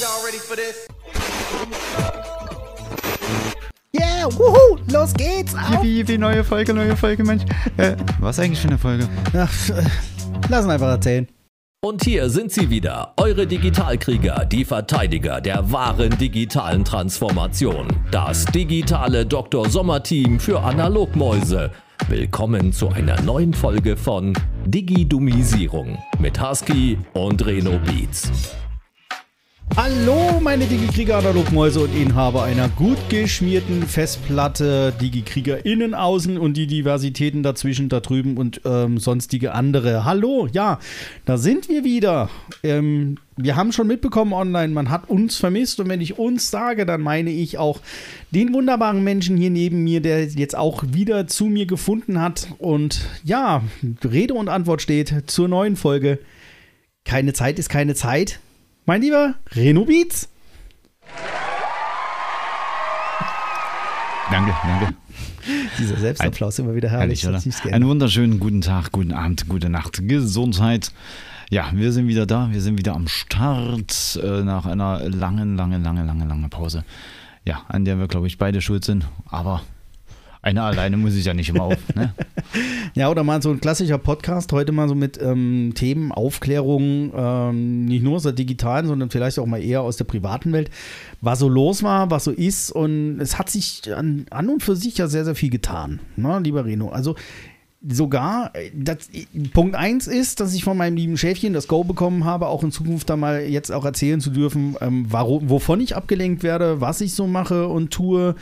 Y'all ready for this? Yeah, wuhu, los geht's. Yippie, yippie, neue Folge, neue Folge, Mensch. Äh, was eigentlich für eine Folge? Ach, äh, lass ihn einfach erzählen. Und hier sind sie wieder, eure Digitalkrieger, die Verteidiger der wahren digitalen Transformation. Das digitale Dr. Sommer-Team für Analogmäuse. Willkommen zu einer neuen Folge von Digidumisierung mit Husky und Reno Beats. Hallo, meine Digi-Krieger Analogmäuse und Inhaber einer gut geschmierten Festplatte, Digi-Krieger innen, außen und die Diversitäten dazwischen, da drüben und ähm, sonstige andere. Hallo, ja, da sind wir wieder. Ähm, wir haben schon mitbekommen online, man hat uns vermisst und wenn ich uns sage, dann meine ich auch den wunderbaren Menschen hier neben mir, der jetzt auch wieder zu mir gefunden hat und ja, Rede und Antwort steht zur neuen Folge. Keine Zeit ist keine Zeit. Mein lieber Reno Beats. Danke, danke. Dieser Selbstapplaus immer wieder herrlich. Herrlich, oder? Einen wunderschönen guten Tag, guten Abend, gute Nacht, Gesundheit. Ja, wir sind wieder da, wir sind wieder am Start äh, nach einer langen, langen, langen, langen, langen Pause. Ja, an der wir, glaube ich, beide schuld sind. Aber einer alleine muss ich ja nicht immer auf. Ne? Ja, oder mal so ein klassischer Podcast, heute mal so mit ähm, Themen, Aufklärung, ähm, nicht nur aus der digitalen, sondern vielleicht auch mal eher aus der privaten Welt, was so los war, was so ist. Und es hat sich an, an und für sich ja sehr, sehr viel getan, ne, lieber Reno. Also sogar, äh, das, Punkt 1 ist, dass ich von meinem lieben Schäfchen das Go bekommen habe, auch in Zukunft da mal jetzt auch erzählen zu dürfen, ähm, warum, wovon ich abgelenkt werde, was ich so mache und tue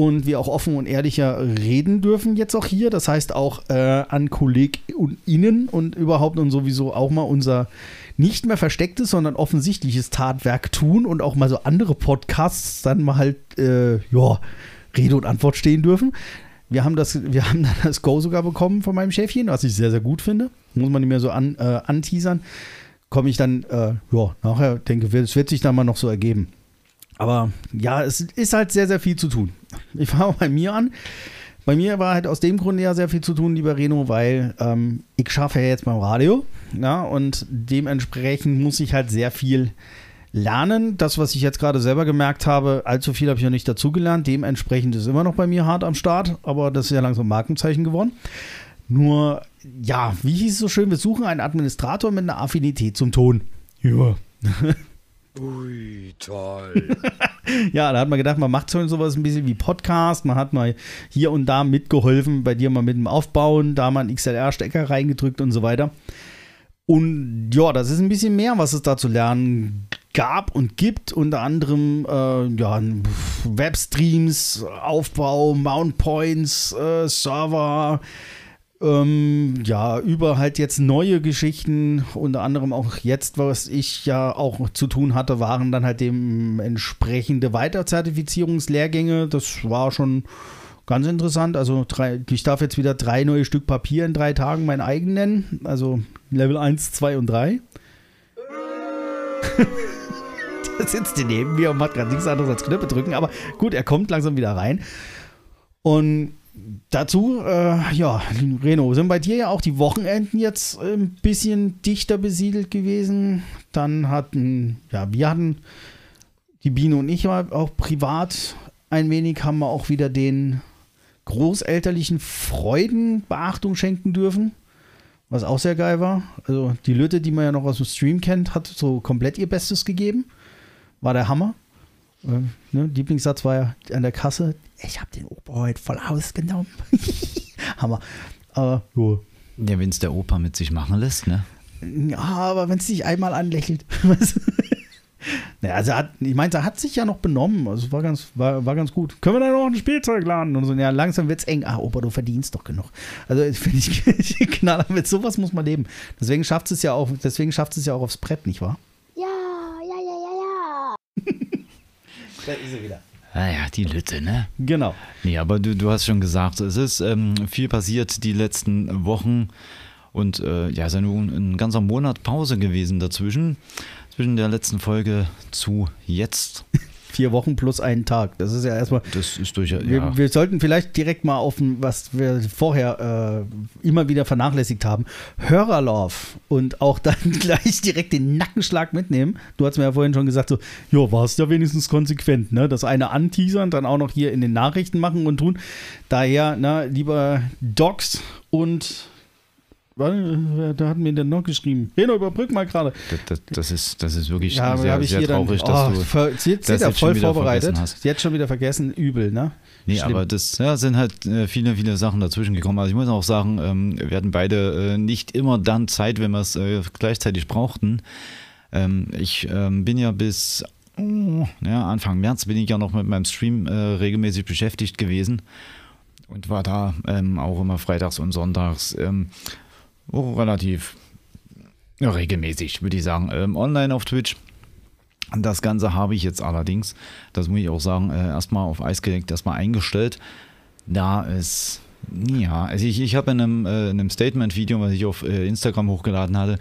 und wir auch offen und ehrlicher reden dürfen jetzt auch hier. Das heißt auch äh, an KollegInnen und überhaupt und sowieso auch mal unser nicht mehr verstecktes, sondern offensichtliches Tatwerk tun und auch mal so andere Podcasts dann mal halt, äh, ja, Rede und Antwort stehen dürfen. Wir haben das, wir haben dann das Go sogar bekommen von meinem Chefchen, was ich sehr, sehr gut finde. Muss man nicht mehr so an, äh, anteasern. Komme ich dann, äh, ja, nachher denke, es wird sich dann mal noch so ergeben. Aber ja, es ist halt sehr, sehr viel zu tun. Ich fange bei mir an. Bei mir war halt aus dem Grunde ja sehr viel zu tun, lieber Reno, weil ähm, ich schaffe ja jetzt beim Radio. Ja, und dementsprechend muss ich halt sehr viel lernen. Das, was ich jetzt gerade selber gemerkt habe, allzu viel habe ich ja nicht dazugelernt. Dementsprechend ist immer noch bei mir hart am Start, aber das ist ja langsam Markenzeichen geworden. Nur, ja, wie hieß es so schön, wir suchen einen Administrator mit einer Affinität zum Ton. Ja. Ui, toll. ja, da hat man gedacht, man macht so sowas ein bisschen wie Podcast. Man hat mal hier und da mitgeholfen, bei dir mal mit dem Aufbauen, da mal einen XLR-Stecker reingedrückt und so weiter. Und ja, das ist ein bisschen mehr, was es da zu lernen gab und gibt. Unter anderem äh, ja, Webstreams, Aufbau, Mount Points, äh, Server, ähm, ja, über halt jetzt neue Geschichten, unter anderem auch jetzt, was ich ja auch zu tun hatte, waren dann halt dementsprechende Weiterzertifizierungslehrgänge. Das war schon ganz interessant. Also drei, ich darf jetzt wieder drei neue Stück Papier in drei Tagen mein eigen nennen. Also Level 1, 2 und 3. Der sitzt hier neben mir und macht gerade nichts anderes als Knöpfe drücken. Aber gut, er kommt langsam wieder rein. Und Dazu, äh, ja, Reno, sind bei dir ja auch die Wochenenden jetzt ein bisschen dichter besiedelt gewesen. Dann hatten, ja, wir hatten, die Biene und ich auch privat ein wenig, haben wir auch wieder den großelterlichen Freuden Beachtung schenken dürfen. Was auch sehr geil war. Also die Lütte, die man ja noch aus dem Stream kennt, hat so komplett ihr Bestes gegeben. War der Hammer. Äh, ne, Lieblingssatz war ja an der Kasse, ich habe den Opa heute voll ausgenommen. Hammer. Aber, jo. Ja, wenn es der Opa mit sich machen lässt, ne? Ja, aber wenn es dich einmal anlächelt. naja, also hat, ich meinte, er hat sich ja noch benommen. Also war ganz, war, war ganz gut. Können wir da noch ein Spielzeug laden? Und so, ja, langsam wird es eng. Ah, Opa, du verdienst doch genug. Also finde ich knaller. Mit sowas muss man leben. Deswegen schafft es ja auch, deswegen schafft es ja auch aufs Brett, nicht wahr? Ja, ja, ja, ja, ja. Da ist er wieder. Naja, die Lütte, ne? Genau. Nee, aber du, du hast schon gesagt, es ist ähm, viel passiert die letzten Wochen und äh, ja, es ist ja nun ein ganzer Monat Pause gewesen dazwischen, zwischen der letzten Folge zu jetzt. Vier Wochen plus einen Tag. Das ist ja erstmal. Das ist durchaus. Wir, Ja. wir sollten vielleicht direkt mal auf, was wir vorher äh, immer wieder vernachlässigt haben, Hörerlauf und auch dann gleich direkt den Nackenschlag mitnehmen. Du hast mir ja vorhin schon gesagt, so, ja, warst ja wenigstens konsequent, ne? Das eine anteasern, dann auch noch hier in den Nachrichten machen und tun. Daher, na, lieber Docs und da hatten wir denn noch geschrieben. Reno, überbrück mal gerade. Das, das, das, ist, das ist wirklich Ja, sehr, habe ich sehr dann. traurig, dass oh, du. ver- sie, das jetzt voll vorbereitet. hast. Sie hat schon wieder vergessen, übel, ne? Nee, Schlimm. aber das ja, sind halt äh, viele, viele Sachen dazwischen gekommen. Also ich muss auch sagen, ähm, wir hatten beide äh, nicht immer dann Zeit, wenn wir es äh, gleichzeitig brauchten. Ähm, ich ähm, bin ja bis oh, ja, Anfang März bin ich ja noch mit meinem Stream äh, regelmäßig beschäftigt gewesen und war da ähm, auch immer freitags und sonntags ähm, oh, relativ regelmäßig, würde ich sagen, ähm, online auf Twitch. Das Ganze habe ich jetzt allerdings, das muss ich auch sagen, äh, erstmal auf Eis gelegt, erstmal eingestellt. Da es, ja, also ich, ich habe in einem, äh, in einem Statement-Video, was ich auf äh, Instagram hochgeladen hatte,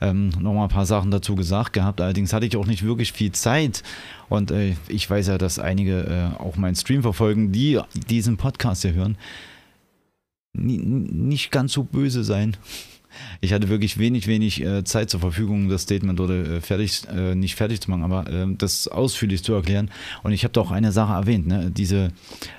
ähm, nochmal ein paar Sachen dazu gesagt gehabt. Allerdings hatte ich auch nicht wirklich viel Zeit. Und äh, ich weiß ja, dass einige äh, auch meinen Stream verfolgen, die diesen Podcast hier hören, nicht ganz so böse sein. Ich hatte wirklich wenig, wenig äh, Zeit zur Verfügung, das Statement oder äh, fertig, äh, nicht fertig zu machen, aber äh, das ausführlich zu erklären. Und ich habe da auch eine Sache erwähnt, ne? diese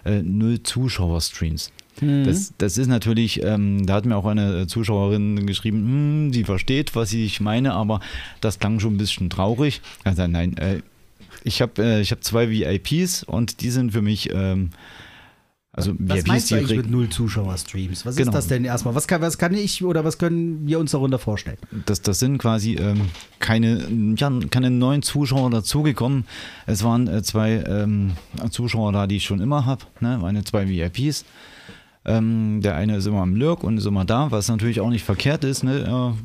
äh, Null-Zuschauer-Streams. Das, das ist natürlich, ähm, da hat mir auch eine äh, Zuschauerin geschrieben, hm, sie versteht, was ich meine, aber das klang schon ein bisschen traurig. Also nein, äh, ich habe äh, ich hab zwei VIPs und die sind für mich, ähm, also Was VIPs, meinst du eigentlich mit null Zuschauer-Streams? Was Genau. ist das denn erstmal? Was kann, was kann ich oder was können wir uns darunter vorstellen? Das, das sind quasi ähm, keine, ja, keine neuen Zuschauer dazugekommen. Es waren äh, zwei ähm, Zuschauer da, die ich schon immer habe. Ne? Meine zwei VIPs. Ähm, der eine ist immer am Lurk und ist immer da, was natürlich auch nicht verkehrt ist. Ne? Er,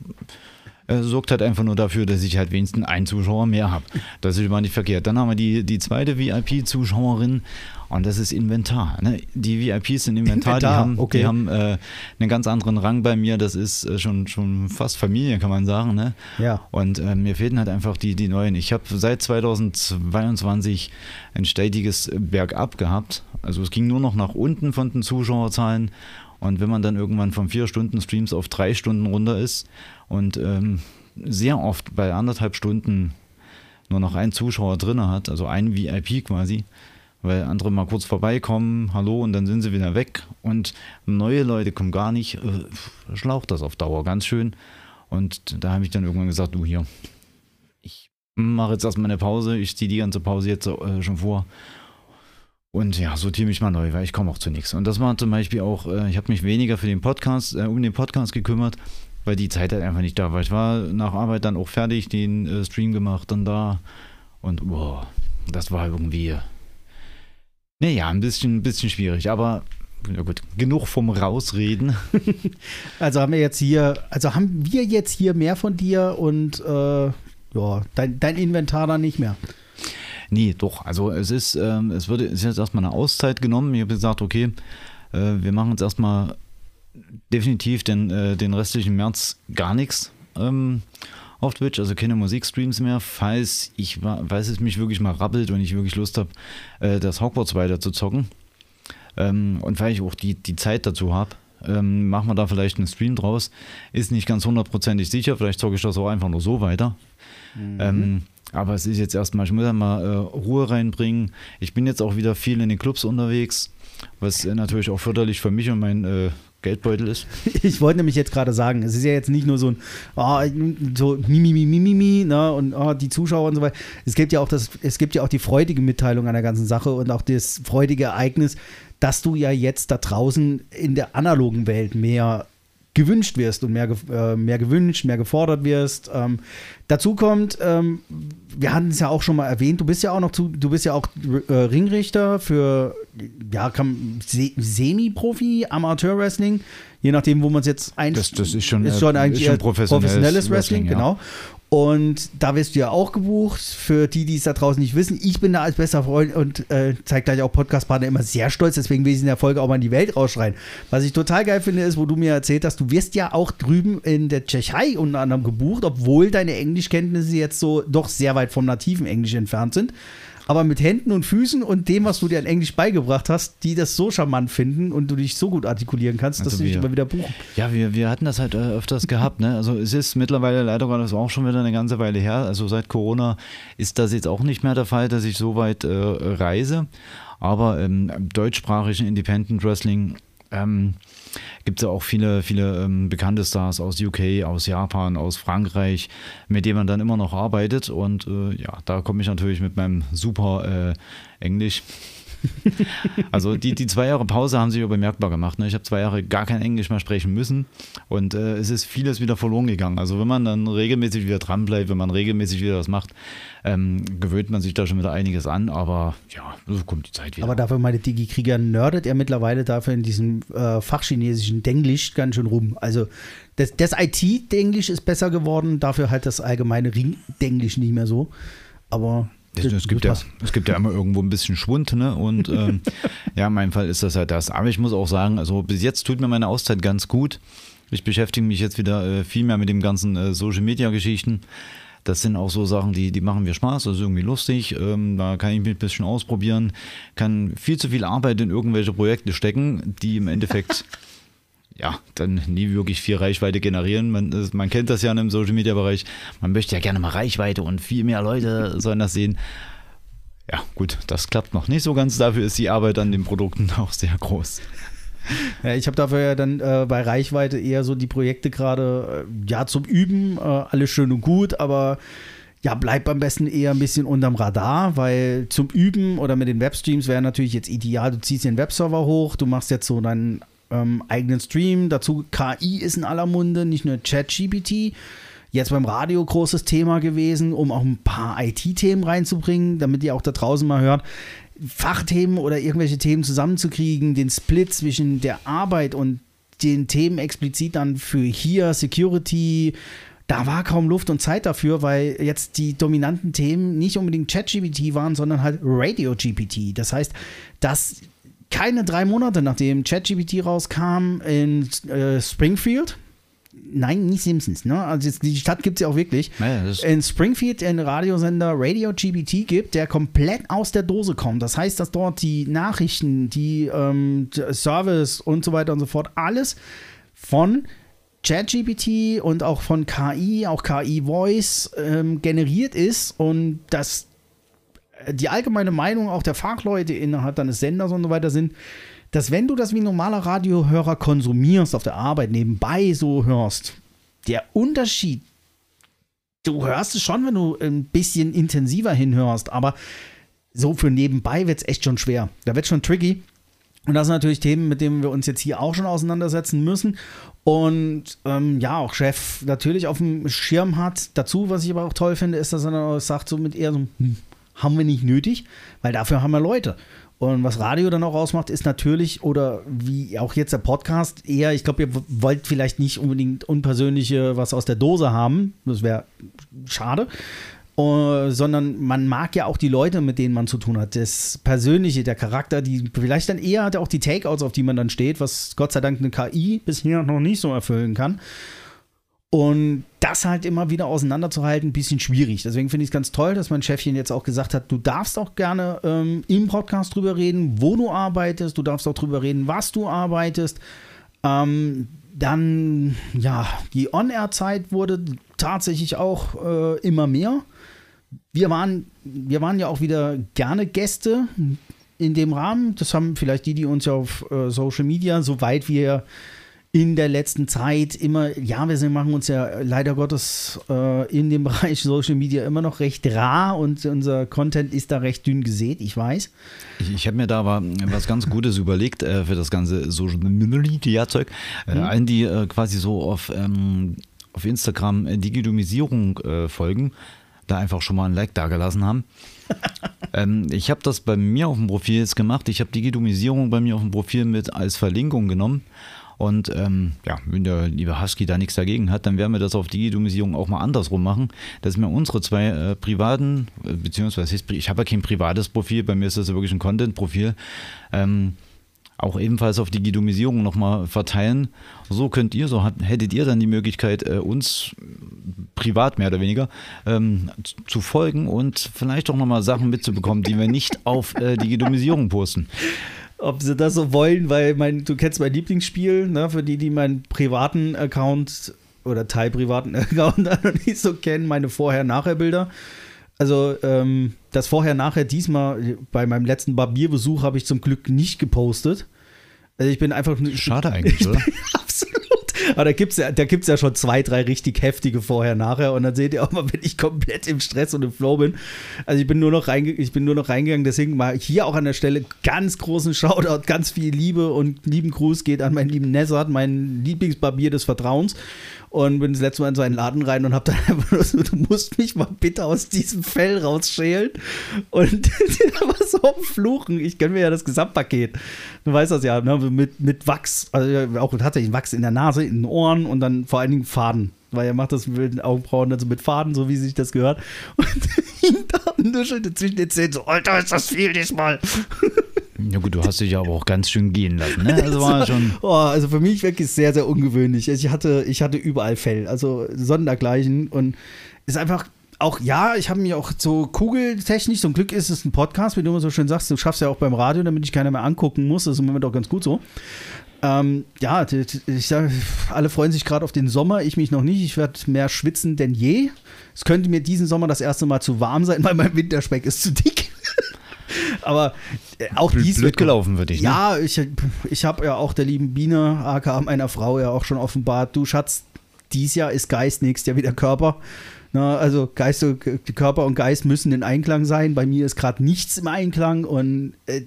er sorgt halt einfach nur dafür, dass ich halt wenigstens einen Zuschauer mehr habe. Das ist immer nicht verkehrt. Dann haben wir die, die zweite VIP-Zuschauerin und das ist Inventar. Ne? Die VIPs sind Inventar, die Inventar, haben, okay. die haben äh, einen ganz anderen Rang bei mir. Das ist äh, schon, schon fast Familie, kann man sagen. Ne? Ja. Und äh, mir fehlten halt einfach die, die neuen. Ich habe seit 2022 ein stetiges Bergab gehabt. Also es ging nur noch nach unten von den Zuschauerzahlen. Und wenn man dann irgendwann von vier Stunden Streams auf drei Stunden runter ist und ähm, sehr oft bei anderthalb Stunden nur noch einen Zuschauer drin hat, also ein VIP quasi, weil andere mal kurz vorbeikommen, hallo, und dann sind sie wieder weg und neue Leute kommen gar nicht, äh, schlaucht das auf Dauer ganz schön. Und da habe ich dann irgendwann gesagt, du hier, ich mache jetzt erstmal eine Pause, ich ziehe die ganze Pause jetzt äh, schon vor. Und ja, sortiere mich mal neu, weil ich komme auch zu nichts. Und das war zum Beispiel auch, äh, ich habe mich weniger für den Podcast, äh, um den Podcast gekümmert, weil die Zeit halt einfach nicht da war. Ich war nach Arbeit dann auch fertig, den äh, Stream gemacht, dann da. Und boah, das war irgendwie, naja, ein bisschen, ein bisschen schwierig. Aber ja gut, genug vom Rausreden. Also haben wir jetzt hier, also haben wir jetzt hier mehr von dir und äh, ja, dein, dein Inventar dann nicht mehr. Nee, doch. Also es ist, ähm, es wurde, es ist jetzt erstmal eine Auszeit genommen. Ich habe gesagt, okay, äh, wir machen jetzt erstmal definitiv den, äh, den restlichen März gar nichts ähm, auf Twitch, also keine Musikstreams mehr, falls ich falls es mich wirklich mal rappelt und ich wirklich Lust habe, äh, das Hogwarts weiter zu zocken. Ähm, und weil ich auch die, die Zeit dazu habe, ähm, machen wir da vielleicht einen Stream draus. Ist nicht ganz hundertprozentig sicher, vielleicht zocke ich das auch einfach nur so weiter. Ähm, aber es ist jetzt erstmal, ich muss ja mal äh, Ruhe reinbringen. Ich bin jetzt auch wieder viel in den Clubs unterwegs, was äh, natürlich auch förderlich für mich und mein äh, Geldbeutel ist. Ich wollte nämlich jetzt gerade sagen, es ist ja jetzt nicht nur so ein ah, so Mimi, Mimi, ne, und ah, die Zuschauer und so weiter. Es gibt ja auch das, es gibt ja auch die freudige Mitteilung an der ganzen Sache und auch das freudige Ereignis, dass du ja jetzt da draußen in der analogen Welt mehr gewünscht wirst und mehr, äh, mehr gewünscht, mehr gefordert wirst. Ähm, dazu kommt, ähm, wir hatten es ja auch schon mal erwähnt, du bist ja auch noch zu, du bist ja auch äh, Ringrichter für ja, kann, Se Semi-Profi, Amateur-Wrestling, je nachdem, wo man es jetzt ein Das- das ist schon, ist äh, schon ist eigentlich schon eher professionelles Wrestling, Wrestling, ja. genau. Und da wirst du ja auch gebucht. Für die, die es da draußen nicht wissen, ich bin da als bester Freund und äh, zeigt gleich auch Podcast-Partner immer sehr stolz. Deswegen will ich in der Folge auch mal in die Welt rausschreien. Was ich total geil finde, ist, wo du mir erzählt hast, du wirst ja auch drüben in der Tschechei unter anderem gebucht, obwohl deine Englischkenntnisse jetzt so doch sehr weit vom nativen Englisch entfernt sind. Aber mit Händen und Füßen und dem, was du dir in Englisch beigebracht hast, die das so charmant finden und du dich so gut artikulieren kannst, dass Also sie dich wir- immer wieder buchen. Ja, wir, wir hatten das halt äh, öfters gehabt. Ne? Also es ist mittlerweile leider Gottes auch schon wieder eine ganze Weile her. Also seit Corona ist das jetzt auch nicht mehr der Fall, dass ich so weit äh, reise. Aber im deutschsprachigen Independent Wrestling ähm, gibt es ja auch viele, viele ähm, bekannte Stars aus UK, aus Japan, aus Frankreich, mit denen man dann immer noch arbeitet. Und äh, ja, da komme ich natürlich mit meinem super äh, Englisch also die, die zwei Jahre Pause haben sich bemerkbar gemacht. Ne? Ich habe zwei Jahre gar kein Englisch mehr sprechen müssen und äh, es ist vieles wieder verloren gegangen. Also wenn man dann regelmäßig wieder dran bleibt, wenn man regelmäßig wieder was macht, ähm, gewöhnt man sich da schon wieder einiges an, aber ja, so kommt die Zeit wieder. Aber dafür, meine Digi-Krieger, nerdet er mittlerweile dafür in diesem äh, fachchinesischen Denglisch ganz schön rum. Also das, das IT-Denglisch ist besser geworden, dafür halt das allgemeine Ring-Denglisch nicht mehr so. Aber Es, gibt ja, es gibt ja immer irgendwo ein bisschen Schwund, ne? Und ähm, ja, in meinem Fall ist das halt das. Aber ich muss auch sagen, also bis jetzt tut mir meine Auszeit ganz gut. Ich beschäftige mich jetzt wieder äh, viel mehr mit dem ganzen äh, Social Media Geschichten. Das sind auch so Sachen, die, die machen mir Spaß, das ist irgendwie lustig. Ähm, da kann ich mich ein bisschen ausprobieren, kann viel zu viel Arbeit in irgendwelche Projekte stecken, die im Endeffekt ja, dann nie wirklich viel Reichweite generieren. Man, man kennt das ja im Social Media Bereich. Man möchte ja gerne mal Reichweite und viel mehr Leute sollen das sehen. Ja, gut, das klappt noch nicht so ganz. Dafür ist die Arbeit an den Produkten auch sehr groß. Ja, ich habe dafür ja dann äh, bei Reichweite eher so die Projekte gerade, äh, ja, zum Üben, äh, alles schön und gut, aber ja, bleib am besten eher ein bisschen unterm Radar, weil zum Üben oder mit den Webstreams wäre natürlich jetzt ideal, du ziehst den Webserver hoch, du machst jetzt so deinen ähm, eigenen Stream, dazu KI ist in aller Munde, nicht nur ChatGPT. Jetzt beim Radio großes Thema gewesen, um auch ein paar IT-Themen reinzubringen, damit ihr auch da draußen mal hört, Fachthemen oder irgendwelche Themen zusammenzukriegen, den Split zwischen der Arbeit und den Themen explizit dann für hier, Security, da war kaum Luft und Zeit dafür, weil jetzt die dominanten Themen nicht unbedingt ChatGPT waren, sondern halt Radio-GPT. Das heißt, dass keine drei Monate nachdem ChatGPT rauskam in äh, Springfield, nein, nicht Simpsons, ne? Also jetzt, die Stadt gibt es ja auch wirklich. Ja, das- in Springfield einen Radiosender Radio GBT gibt, der komplett aus der Dose kommt. Das heißt, dass dort die Nachrichten, die ähm, Service und so weiter und so fort, alles von ChatGPT und auch von KI, auch KI Voice ähm, generiert ist und dass äh, die allgemeine Meinung auch der Fachleute innerhalb deines Senders und so weiter sind, dass wenn du das wie ein normaler Radiohörer konsumierst, auf der Arbeit nebenbei so hörst, der Unterschied, du hörst es schon, wenn du ein bisschen intensiver hinhörst, aber so für nebenbei wird es echt schon schwer. Da wird schon tricky. Und das sind natürlich Themen, mit denen wir uns jetzt hier auch schon auseinandersetzen müssen. Und ähm, ja, auch Chef natürlich auf dem Schirm hat. Dazu, was ich aber auch toll finde, ist, dass er sagt, so mit eher so, hm, haben wir nicht nötig, weil dafür haben wir Leute. Und was Radio dann auch ausmacht, ist natürlich, oder wie auch jetzt der Podcast, eher, ich glaube, ihr wollt vielleicht nicht unbedingt unpersönliche was aus der Dose haben. Das wäre schade. Äh, sondern man mag ja auch die Leute, mit denen man zu tun hat. Das Persönliche, der Charakter, die vielleicht dann eher hat auch die Takeouts, auf die man dann steht, was Gott sei Dank eine KI bisher noch nicht so erfüllen kann. Und das halt immer wieder auseinanderzuhalten, ein bisschen schwierig. Deswegen finde ich es ganz toll, dass mein Chefchen jetzt auch gesagt hat, du darfst auch gerne ähm, im Podcast drüber reden, wo du arbeitest, du darfst auch drüber reden, was du arbeitest. Ähm, dann, ja, die On-Air-Zeit wurde tatsächlich auch äh, immer mehr. Wir waren, wir waren ja auch wieder gerne Gäste in dem Rahmen. Das haben vielleicht die, die uns ja auf äh, Social Media, soweit wir in der letzten Zeit immer, ja, wir sind, machen uns ja leider Gottes äh, in dem Bereich Social Media immer noch recht rar und unser Content ist da recht dünn gesät, ich weiß. Ich, ich habe mir da aber was ganz Gutes überlegt äh, für das ganze Social Media Zeug. Äh, Allen, die äh, quasi so auf, ähm, auf Instagram äh, Digitomisierung äh, folgen, da einfach schon mal ein Like dagelassen haben. ähm, ich habe das bei mir auf dem Profil jetzt gemacht. Ich habe Digitomisierung bei mir auf dem Profil mit als Verlinkung genommen. Und ähm, ja, wenn der liebe Husky da nichts dagegen hat, dann werden wir das auf Digitomisierung auch mal andersrum machen, dass wir unsere zwei äh, privaten, äh, beziehungsweise ich habe ja kein privates Profil, bei mir ist das ja wirklich ein Content-Profil, ähm, auch ebenfalls auf Digitomisierung nochmal verteilen. So könnt ihr, so hättet ihr dann die Möglichkeit, äh, uns privat mehr oder weniger, ähm, zu- folgen und vielleicht auch nochmal Sachen mitzubekommen, die wir nicht auf äh, Digitomisierung posten. Ob sie das so wollen, weil mein, du kennst mein Lieblingsspiel, ne, für die, die meinen privaten Account oder teilprivaten Account noch nicht so kennen, meine Vorher-Nachher-Bilder. Also ähm, das Vorher-Nachher diesmal bei meinem letzten Barbierbesuch habe ich zum Glück nicht gepostet. Also ich bin einfach Schade eigentlich, oder? Absolut. Aber da gibt es ja, da gibt's ja schon zwei, drei richtig heftige vorher, nachher. Und dann seht ihr auch mal, wenn ich komplett im Stress und im Flow bin. Also ich bin nur noch, reinge ich bin nur noch reingegangen. Deswegen mal hier auch an der Stelle ganz großen Shoutout, ganz viel Liebe und lieben Gruß geht an meinen lieben Nessart, meinen Lieblingsbarbier des Vertrauens. Und bin das letzte Mal in seinen Laden rein und hab dann einfach nur so, du musst mich mal bitte aus diesem Fell rausschälen. Und der war so am Fluchen. Ich gönn mir ja das Gesamtpaket. Du weißt das ja, ne? mit, mit Wachs, also auch tatsächlich Wachs in der Nase, in den Ohren und dann vor allen Dingen Faden. Weil er macht das mit den Augenbrauen also mit Faden, so wie sich das gehört. Und ihn da nuschelte zwischen den Zähnen so, Alter, ist das viel diesmal. Ja gut, du hast dich aber auch ganz schön gehen lassen, ne? Also war schon. Oh, also für mich wirklich sehr, sehr ungewöhnlich. Also Ich hatte, ich hatte überall Fell, also sondergleichen und ist einfach auch, ja, ich habe mich auch so kugeltechnisch, zum Glück ist es ein Podcast, wie du immer so schön sagst, du schaffst ja auch beim Radio, damit ich keiner mehr angucken muss, das ist im Moment auch ganz gut so. Ähm, ja, ich sage, alle freuen sich gerade auf den Sommer, ich mich noch nicht. Ich werde mehr schwitzen denn je. Es könnte mir diesen Sommer das erste Mal zu warm sein, weil mein Winterspeck ist zu dick. Aber äh, auch Blöd- dies blöd wird gelaufen für dich, ne? Ja, ich, ich habe ja auch der lieben Biene, aka meiner Frau, ja auch schon offenbart, du Schatz, dies Jahr ist Geist, nächstes Jahr wieder Körper. Na, also Geist, und- Körper und Geist müssen in Einklang sein. Bei mir ist gerade nichts im Einklang und äh,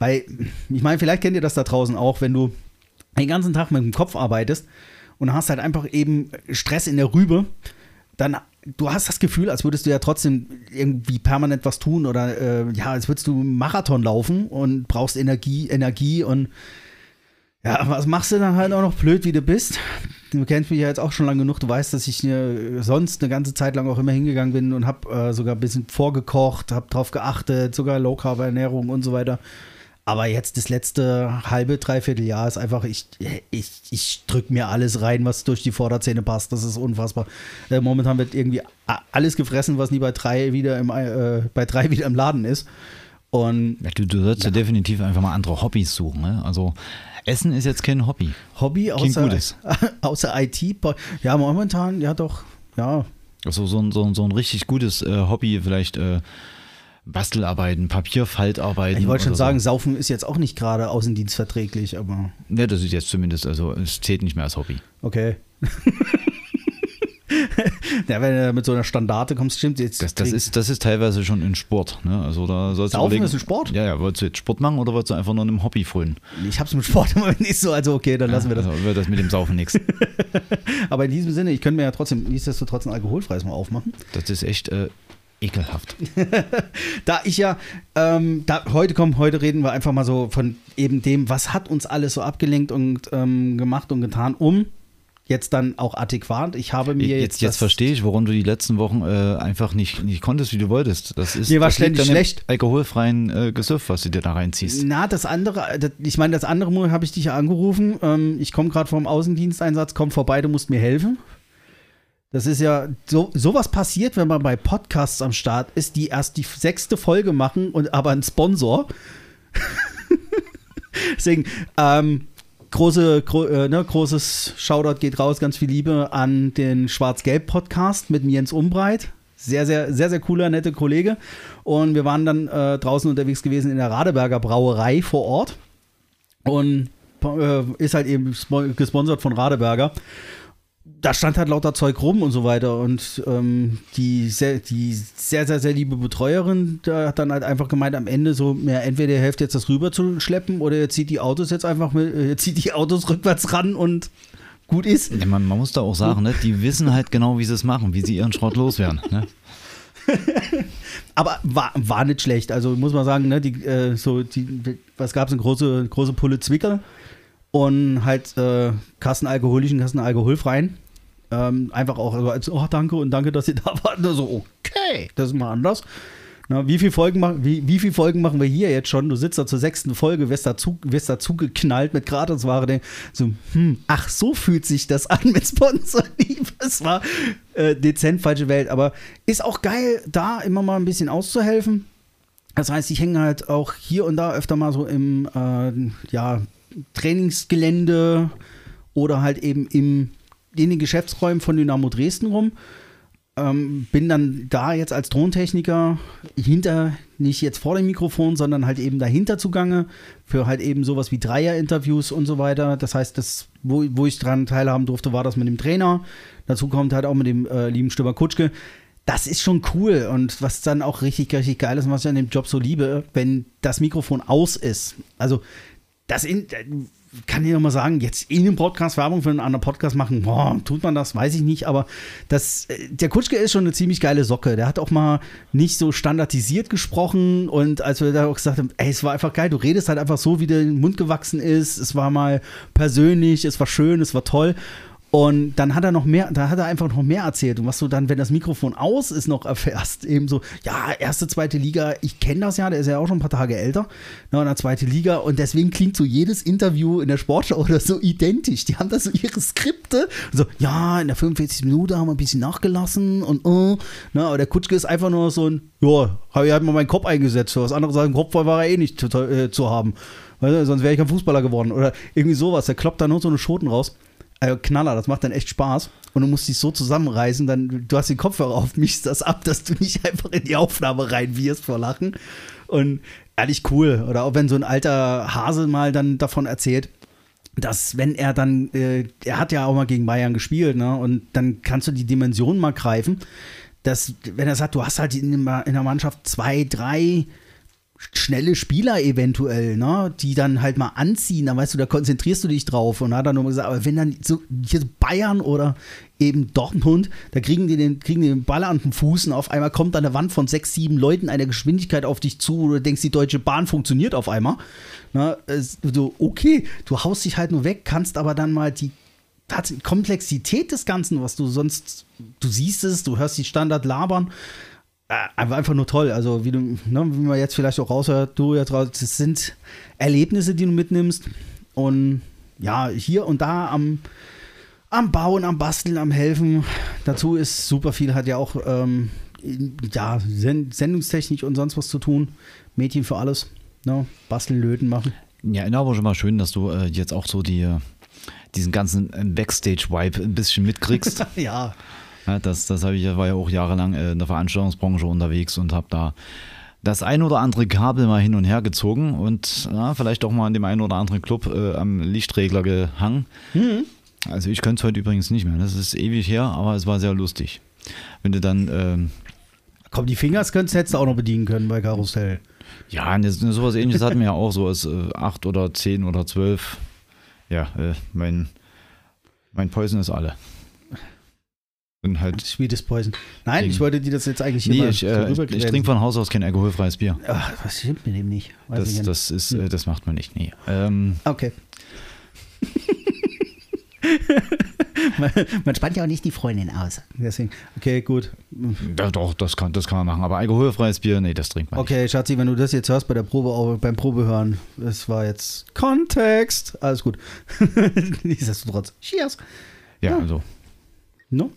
weil, ich meine, vielleicht kennt ihr das da draußen auch, wenn du den ganzen Tag mit dem Kopf arbeitest und hast halt einfach eben Stress in der Rübe, dann du hast das Gefühl, als würdest du ja trotzdem irgendwie permanent was tun oder äh, ja, als würdest du einen Marathon laufen und brauchst Energie, Energie und ja, was machst du dann halt auch noch blöd, wie du bist? Du kennst mich ja jetzt auch schon lange genug. Du weißt, dass ich äh, sonst eine ganze Zeit lang auch immer hingegangen bin und habe äh, sogar ein bisschen vorgekocht, habe drauf geachtet, sogar Low Carb Ernährung und so weiter. Aber jetzt das letzte halbe, dreiviertel Jahr ist einfach, ich, ich, ich drück mir alles rein, was durch die Vorderzähne passt. Das ist unfassbar. Äh, momentan wird irgendwie alles gefressen, was nie bei drei wieder im, äh, bei drei wieder im Laden ist. Und Ja, du, du sollst ja. definitiv einfach mal andere Hobbys suchen. Ne? Also Essen ist jetzt kein Hobby. Hobby Klingt außer, Gutes. außer IT. Ja, momentan, ja doch, ja. Also so ein, so ein, so ein richtig gutes äh, Hobby, vielleicht äh, Bastelarbeiten, Papierfaltarbeiten. Ich wollte schon sagen, So. Saufen ist jetzt auch nicht gerade außendienstverträglich, aber Ja, das ist jetzt zumindest, also es zählt nicht mehr als Hobby. okay. ja, wenn du mit so einer Standarte kommst, stimmt jetzt. Das, das, ist, das ist teilweise schon ein Sport. Ne? Also da sollst Saufen ist ein Sport? Ja, ja. Wolltest du jetzt Sport machen oder wolltest du einfach nur einem Hobby frönen? Ich hab's mit Sport immer nicht so, also okay, dann lassen wir das. Also wird das mit dem Saufen nichts. Aber in diesem Sinne, ich könnte mir ja trotzdem nichtsdestotrotz ein alkoholfreies mal aufmachen. Das ist echt äh, ekelhaft. Da ich ja, ähm, da, heute kommen, heute reden wir einfach mal so von eben dem, was hat uns alles so abgelenkt und ähm, gemacht und getan, um jetzt dann auch adäquat. Ich habe mir jetzt. Jetzt, jetzt das- verstehe ich, warum du die letzten Wochen äh, einfach nicht, nicht konntest, wie du wolltest. Das ist Mir war ständig schlecht. alkoholfreien äh, Gesöff, was du dir da reinziehst. Na, das andere, das, ich meine, das andere Mal habe ich dich ja angerufen. Ähm, ich komme gerade vom Außendiensteinsatz, komm vorbei, du musst mir helfen. Das ist ja, so, sowas passiert, wenn man bei Podcasts am Start ist, die erst die sechste Folge machen und aber ein Sponsor. Deswegen, ähm, große, gro äh, ne, großes Shoutout geht raus, ganz viel Liebe an den Schwarz-Gelb-Podcast mit Jens Umbreit. Sehr, sehr, sehr, sehr cooler, netter Kollege. Und wir waren dann äh, draußen unterwegs gewesen in der Radeberger Brauerei vor Ort. Und äh, ist halt eben spo- gesponsert von Radeberger. Da stand halt lauter Zeug rum und so weiter. Und ähm, die, sehr, die sehr, sehr, sehr liebe Betreuerin, da hat dann halt einfach gemeint, am Ende so, ja, entweder ihr helft jetzt das rüber zu schleppen oder ihr zieht die Autos jetzt einfach mit, äh, ihr zieht die Autos rückwärts ran und gut ist. Ja, man, man muss da auch sagen, ne, die wissen halt genau, wie sie es machen, wie sie ihren Schrott loswerden. Ne? Aber war, war nicht schlecht. Also muss man sagen, ne, die, äh, so die, was gab es, eine große, große Pulle Zwicker und halt äh, Kassen alkoholischen, Kassen alkoholfreien. Ähm, einfach auch so als, oh danke und danke, dass ihr da wart. Und So, okay, das ist mal anders. Na, wie, viel Folgen machen, wie, wie viele Folgen machen wir hier jetzt schon? Du sitzt da zur sechsten Folge, wirst dazu, wirst dazu geknallt mit Gratisware. denk- So, hm, ach, so fühlt sich das an mit Sponsorliebe. es war äh, dezent falsche Welt, aber ist auch geil, da immer mal ein bisschen auszuhelfen. Das heißt, ich hänge halt auch hier und da öfter mal so im äh, ja, Trainingsgelände oder halt eben im, in den Geschäftsräumen von Dynamo Dresden rum. Ähm, bin dann da jetzt als Tontechniker hinter, nicht jetzt vor dem Mikrofon, sondern halt eben dahinter zugange für halt eben sowas wie Dreier-Interviews und so weiter. Das heißt, das, wo, wo ich dran teilhaben durfte, war das mit dem Trainer. Dazu kommt halt auch mit dem äh, lieben Stürmer Kutschke. Das ist schon cool und was dann auch richtig, richtig geil ist und was ich an dem Job so liebe, wenn das Mikrofon aus ist. Also, das in, kann ich noch mal sagen, jetzt in einem Podcast Werbung für einen anderen Podcast machen, boah, tut man das, weiß ich nicht, aber das, äh, der Kutschke ist schon eine ziemlich geile Socke. Der hat auch mal nicht so standardisiert gesprochen und als wir da auch gesagt haben, ey, es war einfach geil, du redest halt einfach so, wie der Mund gewachsen ist, es war mal persönlich, es war schön, es war toll. Und dann hat er noch mehr, da hat er einfach noch mehr erzählt. Und was du dann, wenn das Mikrofon aus ist, noch erfährst, eben so, ja, erste, zweite Liga, ich kenne das ja, der ist ja auch schon ein paar Tage älter, ne, in der zweite Liga. Und deswegen klingt so jedes Interview in der Sportschau oder so identisch. Die haben da so ihre Skripte. Und so, ja, in der 45. Minute haben wir ein bisschen nachgelassen und, uh, ne, aber der Kutschke ist einfach nur so ein, ja, habe ich halt mal meinen Kopf eingesetzt. Was anderes als ein Kopf war er eh nicht zu, äh, zu haben. Weißt du, sonst wäre ich kein Fußballer geworden. Oder irgendwie sowas. Der kloppt da nur so eine Schoten raus. Also Knaller, das macht dann echt Spaß. Und du musst dich so zusammenreißen, dann, du hast den Kopfhörer auf, mischst das ab, dass du nicht einfach in die Aufnahme rein wirst vor Lachen. Und ehrlich cool. Oder auch wenn so ein alter Hase mal dann davon erzählt, dass wenn er dann, äh, er hat ja auch mal gegen Bayern gespielt, ne? Und dann kannst du die Dimension mal greifen, dass, wenn er sagt, du hast halt in, in der Mannschaft zwei, drei schnelle Spieler eventuell, ne, die dann halt mal anziehen, dann weißt du, da konzentrierst du dich drauf und hat dann nur gesagt, aber wenn dann so hier Bayern oder eben Dortmund, da kriegen die den, kriegen die den Ball an den Fuß und auf einmal kommt an der Wand von sechs, sieben Leuten eine Geschwindigkeit auf dich zu oder du denkst, die Deutsche Bahn funktioniert auf einmal. Ne, so, okay, du haust dich halt nur weg, kannst aber dann mal die Komplexität des Ganzen, was du sonst, du siehst es, du hörst die Standard labern, einfach, einfach nur toll. Also, wie du, ne, wie man jetzt vielleicht auch raushört, du jetzt raus, das sind Erlebnisse, die du mitnimmst. Und ja, hier und da am, am Bauen, am Basteln, am Helfen. Dazu ist super viel, hat ja auch ähm, ja, Sendungstechnik und sonst was zu tun. Mädchen für alles. Ne? Basteln, löten, machen. Ja, aber schon mal schön, dass du äh, jetzt auch so die, diesen ganzen Backstage-Vibe ein bisschen mitkriegst. ja. Ja, das das habe ich, war ja auch jahrelang äh, in der Veranstaltungsbranche unterwegs und habe da das ein oder andere Kabel mal hin und her gezogen und ja, vielleicht auch mal in dem einen oder anderen Club äh, am Lichtregler gehangen. Mhm. Also ich könnte es heute übrigens nicht mehr. Das ist ewig her, aber es war sehr lustig. Wenn du dann. Ähm, Komm, die Fingers könntest hättest du auch noch bedienen können bei Karussell. Ja, sowas ähnliches hatten wir ja auch so als äh, acht oder zehn oder zwölf. Ja, äh, mein, mein Poison ist alle. Und halt Sweetest Poison. Nein, gegen. ich wollte dir das jetzt eigentlich nee, ich, äh, ich, ich trinke von Haus aus kein alkoholfreies Bier. Ach, was stimmt mit dem nicht? das, das, ist, hm. das macht man nicht, nee. Ähm, okay. man, man, spannt ja auch nicht die Freundin aus. Deswegen, okay, gut. Ja, doch, das kann, das kann man machen. Aber alkoholfreies Bier, nee, das trinkt man okay, nicht. Okay, Schatzi, wenn du das jetzt hörst bei der Probe, auch beim Probehören, das war jetzt Kontext. Alles gut. Nichtsdestotrotz. Cheers. Ja, ja. also No?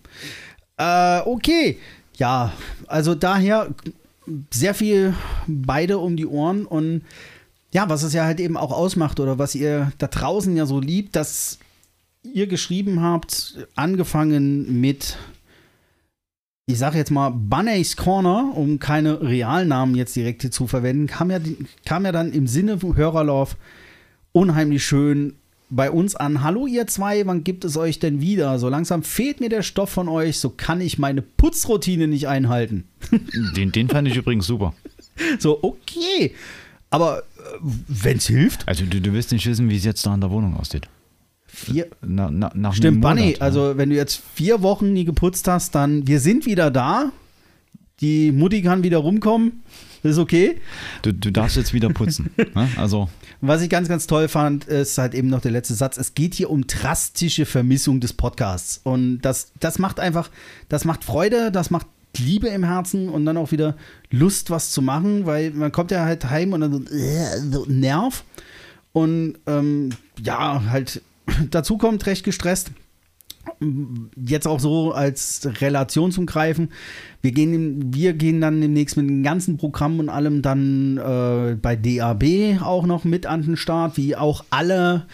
Äh, okay. Ja, also daher sehr viel beide um die Ohren und ja, was es ja halt eben auch ausmacht oder was ihr da draußen ja so liebt, dass ihr geschrieben habt, angefangen mit, ich sage jetzt mal, Bunny's Corner, um keine Realnamen jetzt direkt hier zu verwenden, kam ja, kam ja dann im Sinne von Hörerlauf unheimlich schön bei uns an, hallo ihr zwei, wann gibt es euch denn wieder? So langsam fehlt mir der Stoff von euch, so kann ich meine Putzroutine nicht einhalten. Den, den fand ich übrigens super. So, okay. Aber äh, wenn es hilft. Also du, du wirst nicht wissen, wie es jetzt da in der Wohnung aussieht. Vier. Na, na, nach Stimmt, Bunny. Ja. Also wenn du jetzt vier Wochen nie geputzt hast, dann wir sind wieder da. Die Mutti kann wieder rumkommen. Das ist okay. Du, du darfst jetzt wieder putzen. ne? Also. Was ich ganz, ganz toll fand, ist halt eben noch der letzte Satz. Es geht hier um drastische Vermissung des Podcasts. Und das, das macht einfach, das macht Freude, das macht Liebe im Herzen und dann auch wieder Lust, was zu machen, weil man kommt ja halt heim und dann so, äh, so Nerv. Und ähm, ja, halt dazu kommt recht gestresst. Jetzt auch so als Relation zum Greifen. Wir gehen, wir gehen dann demnächst mit dem ganzen Programm und allem dann äh, bei DAB auch noch mit an den Start, wie auch alle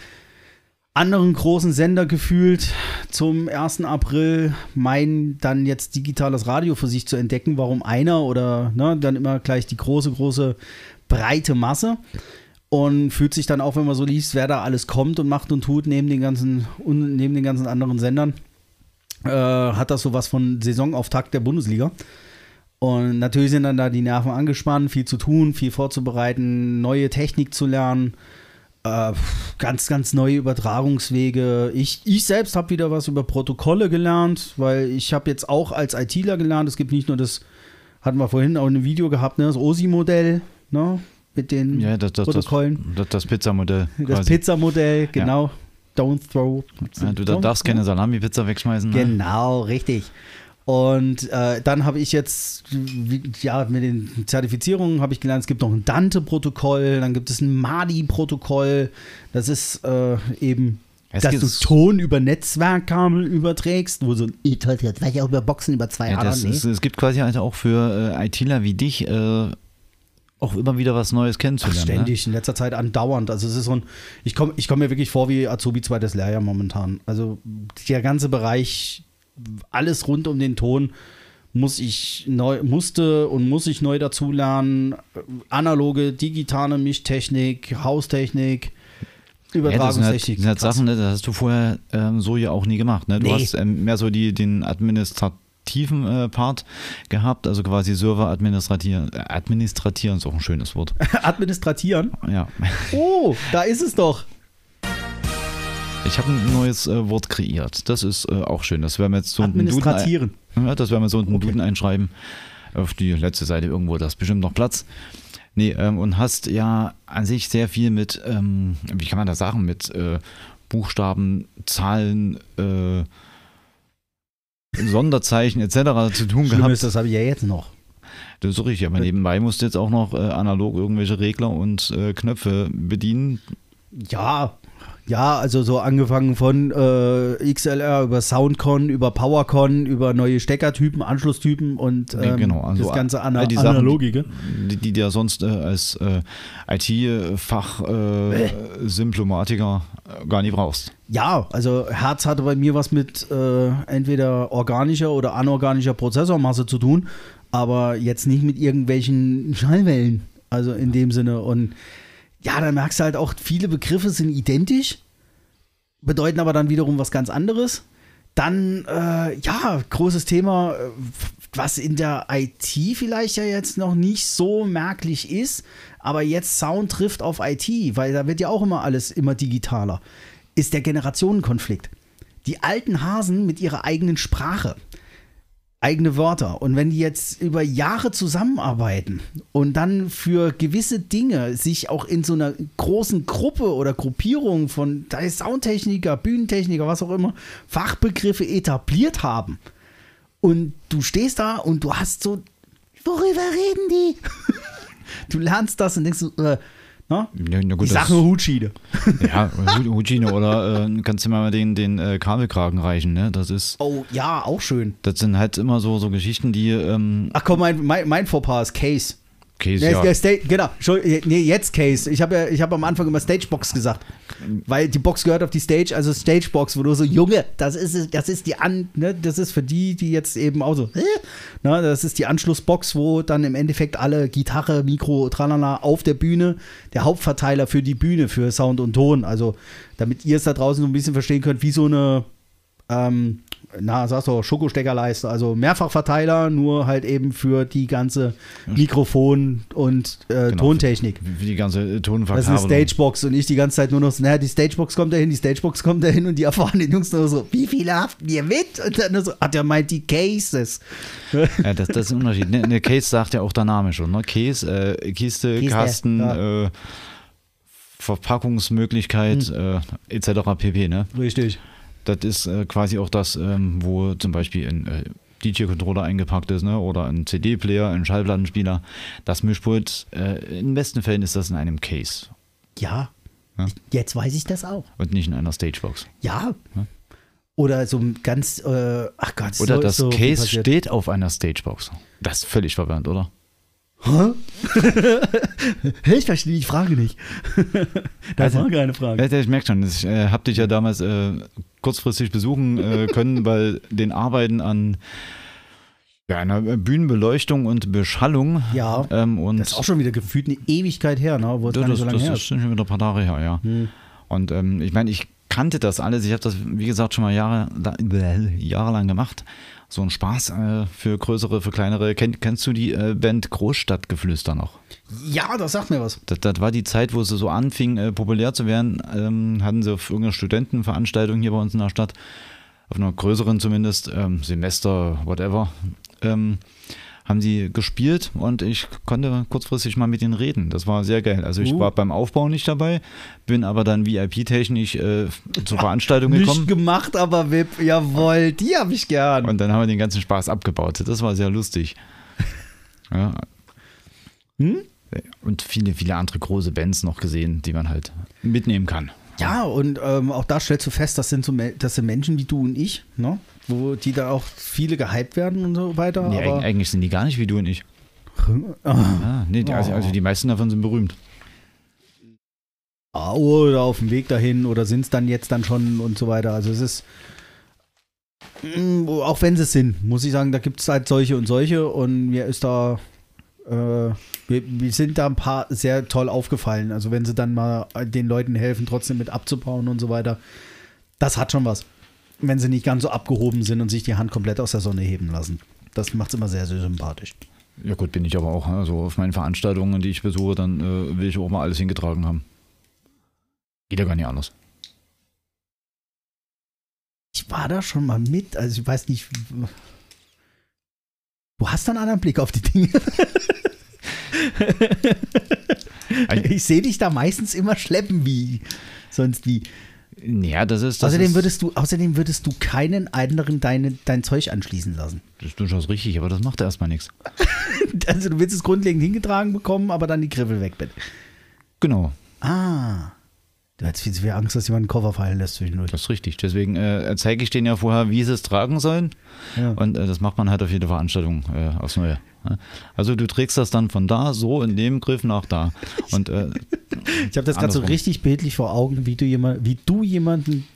anderen großen Sender gefühlt zum 1. April meinen dann jetzt digitales Radio für sich zu entdecken. Warum einer oder ne, dann immer gleich die große, große, breite Masse und fühlt sich dann auch, wenn man so liest, wer da alles kommt und macht und tut, neben den ganzen, neben den ganzen anderen Sendern, äh, hat das sowas von Saisonauftakt der Bundesliga. Und natürlich sind dann da die Nerven angespannt, viel zu tun, viel vorzubereiten, neue Technik zu lernen, äh, ganz, ganz neue Übertragungswege. Ich, ich selbst habe wieder was über Protokolle gelernt, weil ich habe jetzt auch als ITler gelernt, es gibt nicht nur das, hatten wir vorhin auch in einem Video gehabt, ne, das OSI-Modell, ne, mit den Ja, das, das, Protokollen. das, das Pizzamodell. Das. Pizzamodell, genau. Don't throw. Ja, du don't darfst keine Salami-Pizza wegschmeißen. Ne? Genau, richtig. Und äh, dann habe ich jetzt, ja, mit den Zertifizierungen habe ich gelernt, es gibt noch ein Dante-Protokoll, dann gibt es ein Madi-Protokoll. Das ist äh, eben, Es dass du Ton über Netzwerkkabel überträgst, wo so ein weiß ich auch über Boxen über zwei Ja, das nee. es gibt quasi halt auch für äh, ITler wie dich äh, auch immer wieder was Neues Ach, kennenzulernen. ständig, in letzter Zeit andauernd. Also es ist so ein, ich komme ich komm mir wirklich vor wie Azubi zweites Lehrjahr momentan. Also der ganze Bereich, alles rund um den Ton muss ich neu, musste und muss ich neu dazulernen. Analoge, digitale Mischtechnik, Haustechnik, Ne? Ja, das sind halt, Übertragungstechnik. halt. Sachen, ne, das hast du vorher ähm, so ja auch nie gemacht. Ne? Du Nee. hast ähm, mehr so die, den administrativen äh, Part gehabt, also quasi Server administratieren. Administratieren ist auch ein schönes Wort. Administratieren. Ja. Oh, da ist es doch. Ich habe ein neues äh, Wort kreiert. Das ist äh, auch schön. Das werden wir jetzt so Duden, Administratieren. ein- ja, das werden wir so in den Okay. Duden einschreiben. Auf die letzte Seite irgendwo, da ist bestimmt noch Platz. Nee, ähm, und hast ja an sich sehr viel mit, ähm, wie kann man das sagen, mit äh, Buchstaben, Zahlen, äh, Sonderzeichen etc. zu tun Schlimm gehabt. ist, das habe ich ja jetzt noch. Das ist so richtig, aber nebenbei musst du jetzt auch noch äh, analog irgendwelche Regler und äh, Knöpfe bedienen. Ja, ja, also so angefangen von äh, XLR über Soundcon, über PowerCon, über neue Steckertypen, Anschlusstypen und Nee, ähm, genau, also das ganze Ana die Sachen, Analogige. Die, die dir sonst äh, als äh, IT-Fach äh, Symptomatiker äh, gar nicht brauchst. Ja, also Herz hatte bei mir was mit äh, entweder organischer oder anorganischer Prozessormasse zu tun, aber jetzt nicht mit irgendwelchen Schallwellen. Also in dem Sinne. Und ja, dann merkst du halt auch, viele Begriffe sind identisch, bedeuten aber dann wiederum was ganz anderes. Dann, äh, ja, großes Thema, äh, was in der IT vielleicht ja jetzt noch nicht so merklich ist, aber jetzt Sound trifft auf IT, weil da wird ja auch immer alles immer digitaler, ist der Generationenkonflikt. Die alten Hasen mit ihrer eigenen Sprache, eigene Wörter. Und wenn die jetzt über Jahre zusammenarbeiten und dann für gewisse Dinge sich auch in so einer großen Gruppe oder Gruppierung von da ist Soundtechniker, Bühnentechniker, was auch immer, Fachbegriffe etabliert haben. Und du stehst da und du hast so, worüber reden die? du lernst das und denkst so, äh, na? Ja, na gut, ich das- sag nur Hutschiede. Ja, Hu- Hugine oder äh, kannst du mal den, den äh, Kabelkragen reichen, ne? Das ist, Oh ja, auch schön. das sind halt immer so, so Geschichten, die ähm, Ach komm, mein, mein, mein Fauxpas ist Case. Case, Nee, ja. Sta- genau, nee, jetzt Case. Ich habe ja, ich habe am Anfang immer Stagebox gesagt, weil die Box gehört auf die Stage, also Stagebox, wo du so Junge, das ist das ist die an, ne, das ist für die, die jetzt eben auch so, äh, ne, das ist die Anschlussbox, wo dann im Endeffekt alle Gitarre, Mikro, tralala auf der Bühne, der Hauptverteiler für die Bühne für Sound und Ton, also damit ihr es da draußen so ein bisschen verstehen könnt, wie so eine ähm, na, sagst du, Schokosteckerleiste, also Mehrfachverteiler, nur halt eben für die ganze Mikrofon- und äh, Genau. Tontechnik. Wie die ganze äh, Das Tonverkabelung. ist eine Stagebox und ich die ganze Zeit nur noch so, naja, die Stagebox kommt dahin, die Stagebox kommt dahin und die erfahrenen Jungs nur so, wie viele haften ihr mit? Und dann nur so, hat er meint die Cases. Ja, das, das ist ein Unterschied. Ne, ne, Case sagt ja auch der Name schon. Ne? Case, äh, Kiste, Kiste, Kasten, ja. äh, Verpackungsmöglichkeit Hm. äh, etc. pp. Ne? Richtig. Das ist äh, quasi auch das, ähm, wo zum Beispiel ein äh, DJ-Controller eingepackt ist ne? oder ein CD-Player, ein Schallplattenspieler. Das Mischpult, äh, in den besten Fällen ist das in einem Case Ja, Ja. jetzt weiß ich das auch. und nicht in einer Stagebox. Ja. Ja. Oder so ein ganz, äh, ach Gott, Oder so, das so Case steht auf einer Stagebox. Das ist völlig verwirrend, oder? Hä, ich verstehe die Frage nicht. das Also- war keine Frage. Ja, ich merke schon, ich äh, habe dich ja damals äh, kurzfristig besuchen äh, können, weil den Arbeiten an ja, einer Bühnenbeleuchtung und Beschallung. Ja, ähm, und Das ist auch schon wieder gefühlt eine Ewigkeit her, ne? wo nicht das, so lange das her ist schon wieder ein paar Tage her, ja. Und ähm, ich meine, ich kannte das alles. Ich habe das, wie gesagt, schon mal Jahre, jahrelang gemacht. So ein Spaß äh, für größere, für kleinere. Kenn, kennst du die äh, Band Großstadtgeflüster noch? Ja, das sagt mir was. Das, das war die Zeit, wo sie so anfing, äh, populär zu werden. Ähm, hatten sie auf irgendeiner Studentenveranstaltung hier bei uns in der Stadt, auf einer größeren zumindest, ähm, Semester, whatever, ähm, haben sie gespielt und ich konnte kurzfristig mal mit ihnen reden. Das war sehr geil. Also ich Uh. war beim Aufbau nicht dabei, bin aber dann VIP-technisch äh, zur Veranstaltung Nicht gekommen. gemacht, aber VIP, jawohl, die habe ich gern. Und dann haben wir den ganzen Spaß abgebaut. Das war sehr lustig. Ja. Hm? Und viele, viele andere große Bands noch gesehen, die man halt mitnehmen kann. Ja, und ähm, auch da stellst du fest, das sind so das sind Menschen wie du und ich, ne? Wo die da auch viele gehypt werden und so weiter. Nee, aber, eig- eigentlich sind die gar nicht wie du und ich. Ah, Ah, nee, also, also die meisten davon sind berühmt. oder auf dem Weg dahin oder sind es dann jetzt dann schon und so weiter. Also es ist, Mm, auch wenn sie es sind, muss ich sagen, da gibt es halt solche und solche und mir ist da, äh, wir, wir sind da ein paar sehr toll aufgefallen. Also wenn sie dann mal den Leuten helfen, trotzdem mit abzubauen und so weiter, das hat schon was. Wenn sie nicht ganz so abgehoben sind und sich die Hand komplett aus der Sonne heben lassen. Das macht es immer sehr, sehr sympathisch. Ja gut, bin ich aber auch. Also auf meinen Veranstaltungen, die ich besuche, dann äh, will ich auch mal alles hingetragen haben. Geht ja gar nicht anders. Ich war da schon mal mit, also ich weiß nicht. Du hast einen anderen Blick auf die Dinge. ich sehe dich da meistens immer schleppen wie sonst wie. Ja, das ist das. außerdem ist, würdest du, außerdem würdest du keinen anderen deine, dein Zeug anschließen lassen. Das ist durchaus richtig, aber das macht erstmal nichts. Also du willst es grundlegend hingetragen bekommen, aber dann die Griffel weg bin. Genau, Ah. Du hättest viel zu viel Angst, dass jemand einen Koffer fallen lässt zwischendurch. das ist richtig. Deswegen äh, zeige ich denen ja vorher, wie sie es tragen sollen. Ja. Und äh, das macht man halt auf jeder Veranstaltung äh, aufs Neue. ne? Also du trägst das dann von da so in dem Griff nach da. Und äh, Ich habe das gerade so richtig bildlich vor Augen, wie du, jemand, wie du jemanden.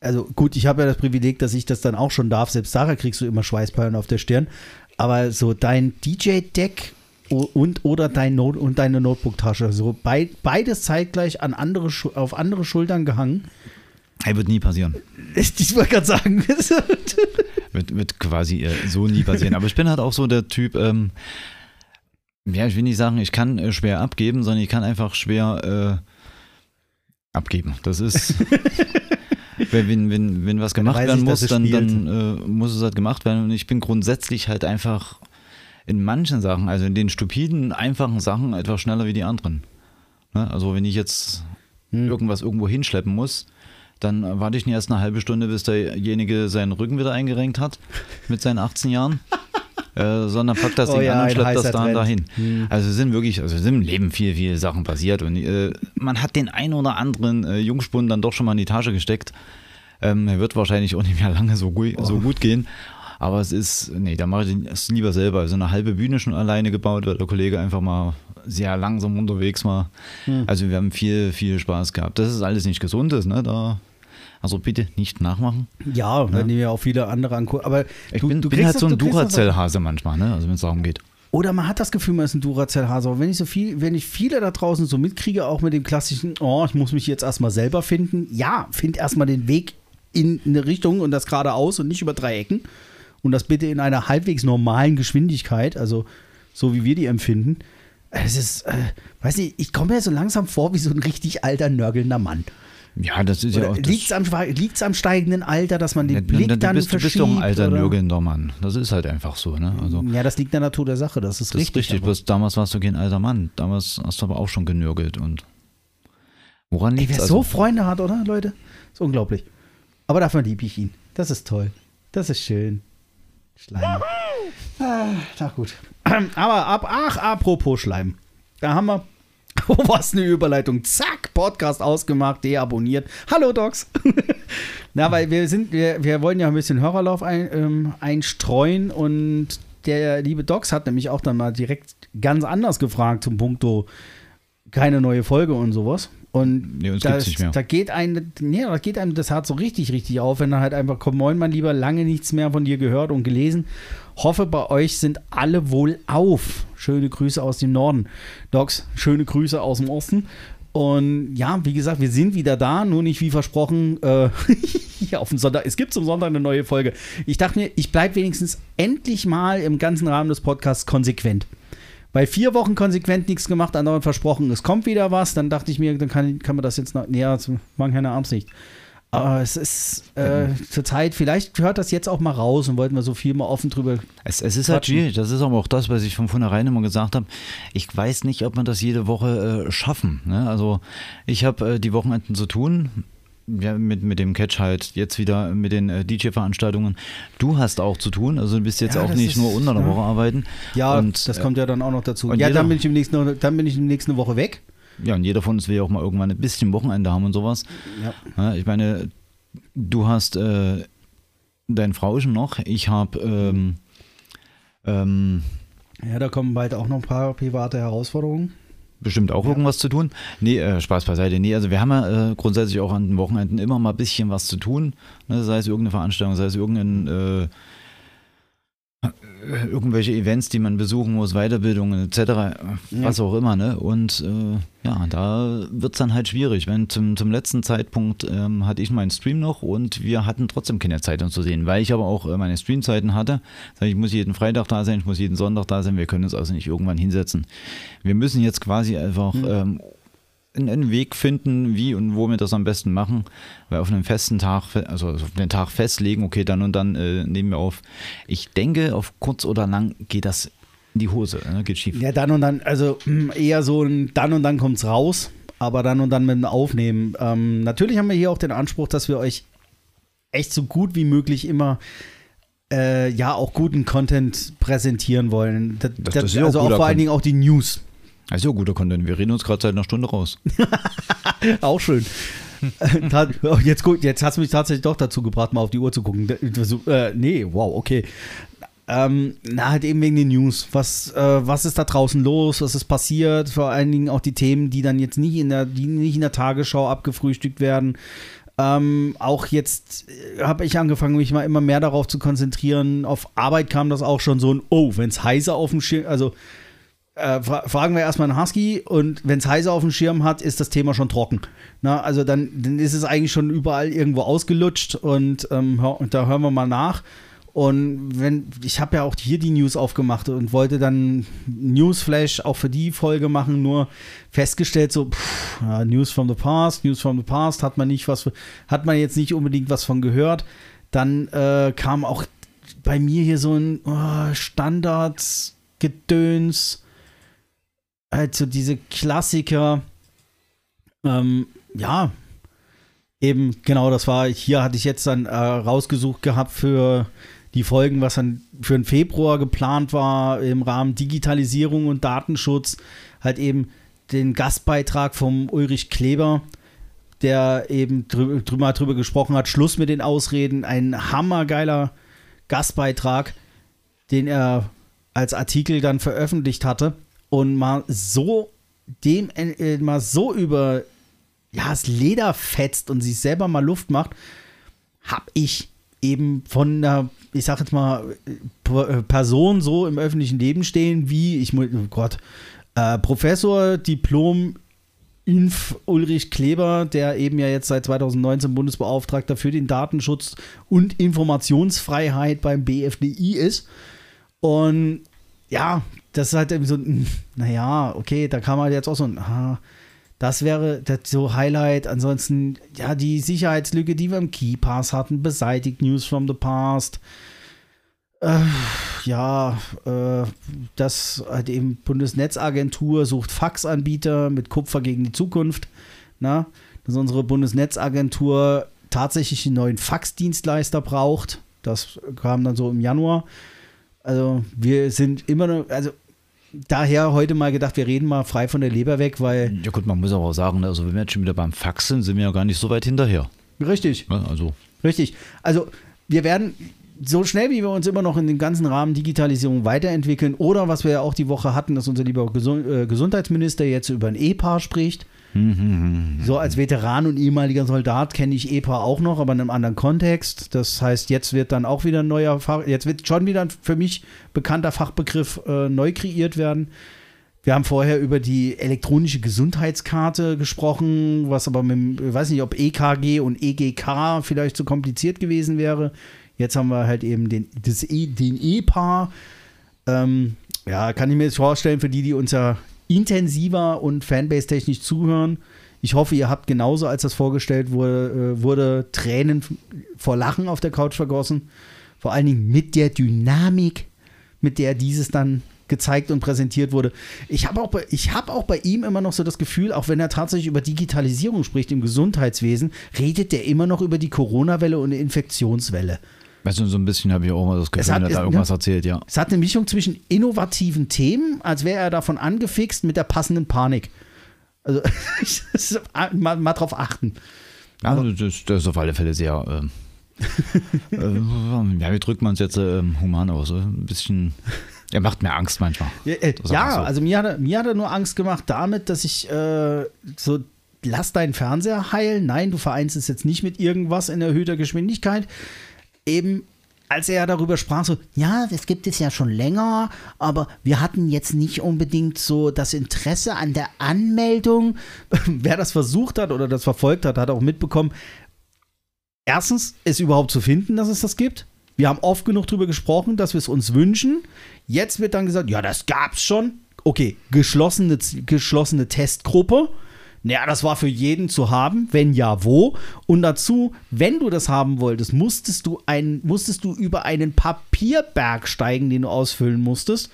Also gut, ich habe ja das Privileg, dass ich das dann auch schon darf. Selbst Sarah kriegst du immer Schweißperlen auf der Stirn. Aber so dein DJ-Deck und oder dein Note und deine Notebook-Tasche, so bei, beides zeitgleich an andere, Schu- auf andere Schultern gehangen. hey, wird nie passieren. Ich, ich wollte gerade sagen, Wird, wird quasi äh, so nie passieren. Aber ich bin halt auch so der Typ, ähm, ja, ich will nicht sagen, ich kann äh, schwer abgeben, sondern ich kann einfach schwer äh, abgeben. Das ist. Wenn, wenn, wenn, was gemacht werden muss, dann, dann äh, muss es halt gemacht werden. Und ich bin grundsätzlich halt einfach in manchen Sachen, also in den stupiden, einfachen Sachen, etwas schneller wie die anderen. Ne? Also wenn ich jetzt Hm. irgendwas irgendwo hinschleppen muss, dann warte ich nicht erst eine halbe Stunde, bis derjenige seinen Rücken wieder eingerenkt hat mit seinen 18 Jahren. Äh, sondern packt das Oh Ding ja, an und schleppt das heißer da und Trend. dahin. Also es sind wirklich, also es sind im Leben viel, viel Sachen passiert und äh, man hat den ein oder anderen äh, Jungspund dann doch schon mal in die Tasche gesteckt. Ähm, er wird wahrscheinlich auch nicht mehr lange so, so gut gehen. Aber es ist, nee, da mache ich es lieber selber. Also eine halbe Bühne schon alleine gebaut, weil der Kollege einfach mal sehr langsam unterwegs war. Also wir haben viel, viel Spaß gehabt. Das ist alles nicht gesundes, ne? Da, also bitte nicht nachmachen. ja, wenn du mir auch viele andere angucken. Aber Ich du, bin, du bin halt das- so ein Duracell-Hase manchmal, ne? Also wenn es darum geht. Oder man hat das Gefühl, man ist ein Duracell-Hase. Aber wenn ich so viel, wenn ich viele da draußen so mitkriege, auch mit dem klassischen, oh, ich muss mich jetzt erstmal selber finden. Ja, find erstmal den Weg in eine Richtung und das geradeaus und nicht über drei Ecken. Und das bitte in einer halbwegs normalen Geschwindigkeit, also so wie wir die empfinden. Es ist, äh, weiß nicht, ich komme mir so langsam vor wie so ein richtig alter, nörgelnder Mann. Ja, das ist ja auch. Liegt es am, am steigenden Alter, dass man den Ja, Blick du, dann bist, du verschiebt? bist doch ein alter oder? nörgelnder Mann. Das ist halt einfach so, ne? Also, Ja, das liegt in der Natur der Sache, das ist das richtig. ist richtig. Bloß damals warst du kein alter Mann. Damals hast du aber auch schon genörgelt und. Woran liegt wer es? so Also, Freunde hat, oder, Leute? Ist unglaublich. Aber dafür liebe ich ihn. Das ist toll. Das ist schön. Schleim. Ah, na gut. Aber ab, ach, apropos Schleim. Da haben wir Oh, was eine Überleitung. Zack, Podcast ausgemacht, deabonniert. Hallo Docs. Na, weil wir sind, wir, wir wollen ja ein bisschen Hörerlauf ein, ähm, einstreuen und der liebe Docs hat nämlich auch dann mal direkt ganz anders gefragt zum Punkto keine neue Folge und sowas. Und Nee, uns da, da geht einem, nee, da geht einem das Herz so richtig, richtig auf, wenn er halt einfach kommt, moin mein Lieber, lange nichts mehr von dir gehört und gelesen. Hoffe, bei euch sind alle wohl auf. Schöne Grüße aus dem Norden. Docs, schöne Grüße aus dem Osten. Und ja, wie gesagt, wir sind wieder da, nur nicht wie versprochen äh, hier auf dem Sonntag. Es gibt zum Sonntag eine neue Folge. Ich dachte mir, ich bleibe wenigstens endlich mal im ganzen Rahmen des Podcasts konsequent. Bei vier Wochen konsequent nichts gemacht, andauernd versprochen, es kommt wieder was. Dann dachte ich mir, dann kann, kann man das jetzt noch. näher zu machen keine Absicht. Aber es ist äh, zur Zeit, vielleicht hört das jetzt auch mal raus und wollten wir so viel mal offen drüber. Es, es ist halt schwierig. Das ist aber auch das, was ich von vornherein immer gesagt habe. Ich weiß nicht, ob wir das jede Woche äh, schaffen. Ne? Also ich habe äh, die Wochenenden zu tun. Ja, mit, mit dem Catch halt, jetzt wieder mit den äh, DJ-Veranstaltungen. Du hast auch zu tun, also du bist jetzt Ja, auch nicht ist- nur unter der ja. Woche arbeiten. Ja, Und, das äh, kommt ja dann auch noch dazu. Ja, jeder- dann bin, ich im nächsten, dann bin ich der nächsten Woche weg. Ja, und jeder von uns will ja auch mal irgendwann ein bisschen Wochenende haben und sowas. Ja. Ja, ich meine, du hast äh, dein Frauchen noch, ich habe ähm, ähm, Ja, da kommen bald auch noch ein paar private Herausforderungen. Bestimmt auch irgendwas zu tun. Nee, äh, Spaß beiseite. Nee, also wir haben ja äh, grundsätzlich auch an den Wochenenden immer mal ein bisschen was zu tun. Ne? Sei es irgendeine Veranstaltung, sei es irgendein äh, irgendwelche Events, die man besuchen muss, Weiterbildungen etc., was auch immer, ne? Und äh, ja, da wird es dann halt schwierig. Wenn zum, zum letzten Zeitpunkt ähm, hatte ich meinen Stream noch und wir hatten trotzdem keine Zeit, uns zu sehen, weil ich aber auch äh, meine Streamzeiten hatte. Ich, ich muss jeden Freitag da sein, ich muss jeden Sonntag da sein, wir können uns also nicht irgendwann hinsetzen. Wir müssen jetzt quasi einfach ähm, einen, einen Weg finden, wie und wo wir das am besten machen, weil auf einen festen Tag, also auf den Tag festlegen, okay, dann und dann äh, nehmen wir auf. Ich denke, auf kurz oder lang geht das in die Hose, ne? geht schief. Ja, dann und dann, also mm, eher so ein dann und dann kommt's raus, aber dann und dann mit dem Aufnehmen. Ähm, natürlich haben wir hier auch den Anspruch, dass wir euch echt so gut wie möglich immer äh, ja auch guten Content präsentieren wollen. Das, Das- das, das ist ja auch also auch guter vor allen. Dingen auch die News. Ja guter Content. Wir reden uns gerade seit einer Stunde raus. Auch schön. Ta- oh, jetzt, jetzt hast du mich tatsächlich doch dazu gebracht, mal auf die Uhr zu gucken. So, äh, nee, wow, okay. Ähm, na, halt eben wegen den News. Was, äh, was ist da draußen los? Was ist passiert? Vor allen Dingen auch die Themen, die dann jetzt nicht in der, die nicht in der Tagesschau abgefrühstückt werden. Ähm, auch jetzt habe ich angefangen, mich mal immer mehr darauf zu konzentrieren. Auf Arbeit kam das auch schon so ein, oh, wenn es heißer auf dem Schirm, also äh, fra fragen wir erstmal einen Husky und wenn es heißer auf dem Schirm hat, ist das Thema schon trocken. Na, also dann, dann ist es eigentlich schon überall irgendwo ausgelutscht und ähm, hör, und da hören wir mal nach. Und wenn, ich habe ja auch hier die News aufgemacht und wollte dann Newsflash auch für die Folge machen, nur festgestellt, so, pff, ja, News from the past, News from the past, hat man nicht was, hat man jetzt nicht unbedingt was von gehört. Dann äh, kam auch bei mir hier so ein oh, Standards-Gedöns, halt so diese Klassiker, ähm, ja, eben, genau, das war, hier hatte ich jetzt dann äh, rausgesucht gehabt für die Folgen, was dann für den Februar geplant war, im Rahmen Digitalisierung und Datenschutz, halt eben den Gastbeitrag vom Ulrich Kleber, der eben drü drüber, drüber gesprochen hat, Schluss mit den Ausreden, ein hammergeiler Gastbeitrag, den er als Artikel dann veröffentlicht hatte und mal so dem äh, mal so über ja, das Leder fetzt und sich selber mal Luft macht, hab ich eben von einer, ich sag jetzt mal, P- Person so im öffentlichen Leben stehen, wie, ich oh Gott, äh, Professor, Diplom, Inf Ulrich Kleber, der eben ja jetzt seit 2019 Bundesbeauftragter für den Datenschutz und Informationsfreiheit beim BFDI ist. Und ja, das ist halt irgendwie so, naja, okay, da kann man jetzt auch so ein, ah, das wäre das so Highlight. Ansonsten, ja, die Sicherheitslücke, die wir im Keypass hatten, beseitigt News from the Past. Äh, ja, äh, das halt eben Bundesnetzagentur sucht Faxanbieter mit Kupfer gegen die Zukunft. Na, dass unsere Bundesnetzagentur tatsächlich einen neuen Faxdienstleister braucht. Das kam dann so im Januar. Also wir sind immer noch, also daher heute mal gedacht, wir reden mal frei von der Leber weg, weil. Ja gut, man muss aber auch sagen, ne, also wenn wir jetzt schon wieder beim Fax sind, sind wir ja gar nicht so weit hinterher. Richtig, Ne? Also richtig. Also, wir werden so schnell, wie wir uns immer noch in dem ganzen Rahmen Digitalisierung weiterentwickeln, oder was wir ja auch die Woche hatten, dass unser lieber äh, Gesundheitsminister jetzt über ein EPA spricht. So als Veteran und ehemaliger Soldat kenne ich EPA auch noch, aber in einem anderen Kontext. Das heißt, jetzt wird dann auch wieder ein neuer Fach, jetzt wird schon wieder ein für mich bekannter Fachbegriff äh, neu kreiert werden. Wir haben vorher über die elektronische Gesundheitskarte gesprochen, was aber mit, ich weiß nicht, ob EKG und EGK vielleicht zu kompliziert gewesen wäre. Jetzt haben wir halt eben den, das e, den EPA. Ähm, ja, kann ich mir jetzt vorstellen, für die, die uns ja intensiver und Fanbase-technisch zuhören. Ich hoffe, ihr habt genauso, als das vorgestellt wurde, äh, wurde Tränen vor Lachen auf der Couch vergossen. Vor allen Dingen mit der Dynamik, mit der dieses dann gezeigt und präsentiert wurde. Ich habe auch, bei- hab auch bei ihm immer noch so das Gefühl, auch wenn er tatsächlich über Digitalisierung spricht im Gesundheitswesen, redet der immer noch über die Corona-Welle und die Infektionswelle. Weißt du, so ein bisschen habe ich auch mal das Gefühl, hat- er hat da irgendwas ja. erzählt, ja. Es hat eine Mischung zwischen innovativen Themen, als wäre er davon angefixt mit der passenden Panik. Also mal, mal drauf achten. Ja, das, das ist auf alle Fälle sehr. Ähm, äh, ja, wie drückt man es jetzt ähm, human aus? äh? Ein bisschen. Er macht mir Angst manchmal. Ja, äh, so. also mir hat, er, mir hat er nur Angst gemacht damit, dass ich äh, so, lass deinen Fernseher heilen. Nein, du vereinst es jetzt nicht mit irgendwas in erhöhter Geschwindigkeit. Eben, als er darüber sprach, so, ja, das gibt es ja schon länger, aber wir hatten jetzt nicht unbedingt so das Interesse an der Anmeldung. Wer das versucht hat oder das verfolgt hat, hat auch mitbekommen, erstens, es überhaupt zu finden, dass es das gibt. Wir haben oft genug darüber gesprochen, dass wir es uns wünschen. Jetzt wird dann gesagt, ja, das gab's schon. Okay, geschlossene, geschlossene Testgruppe. Naja, das war für jeden zu haben. Wenn ja, wo? Und dazu, wenn du das haben wolltest, musstest du, ein, musstest du über einen Papierberg steigen, den du ausfüllen musstest,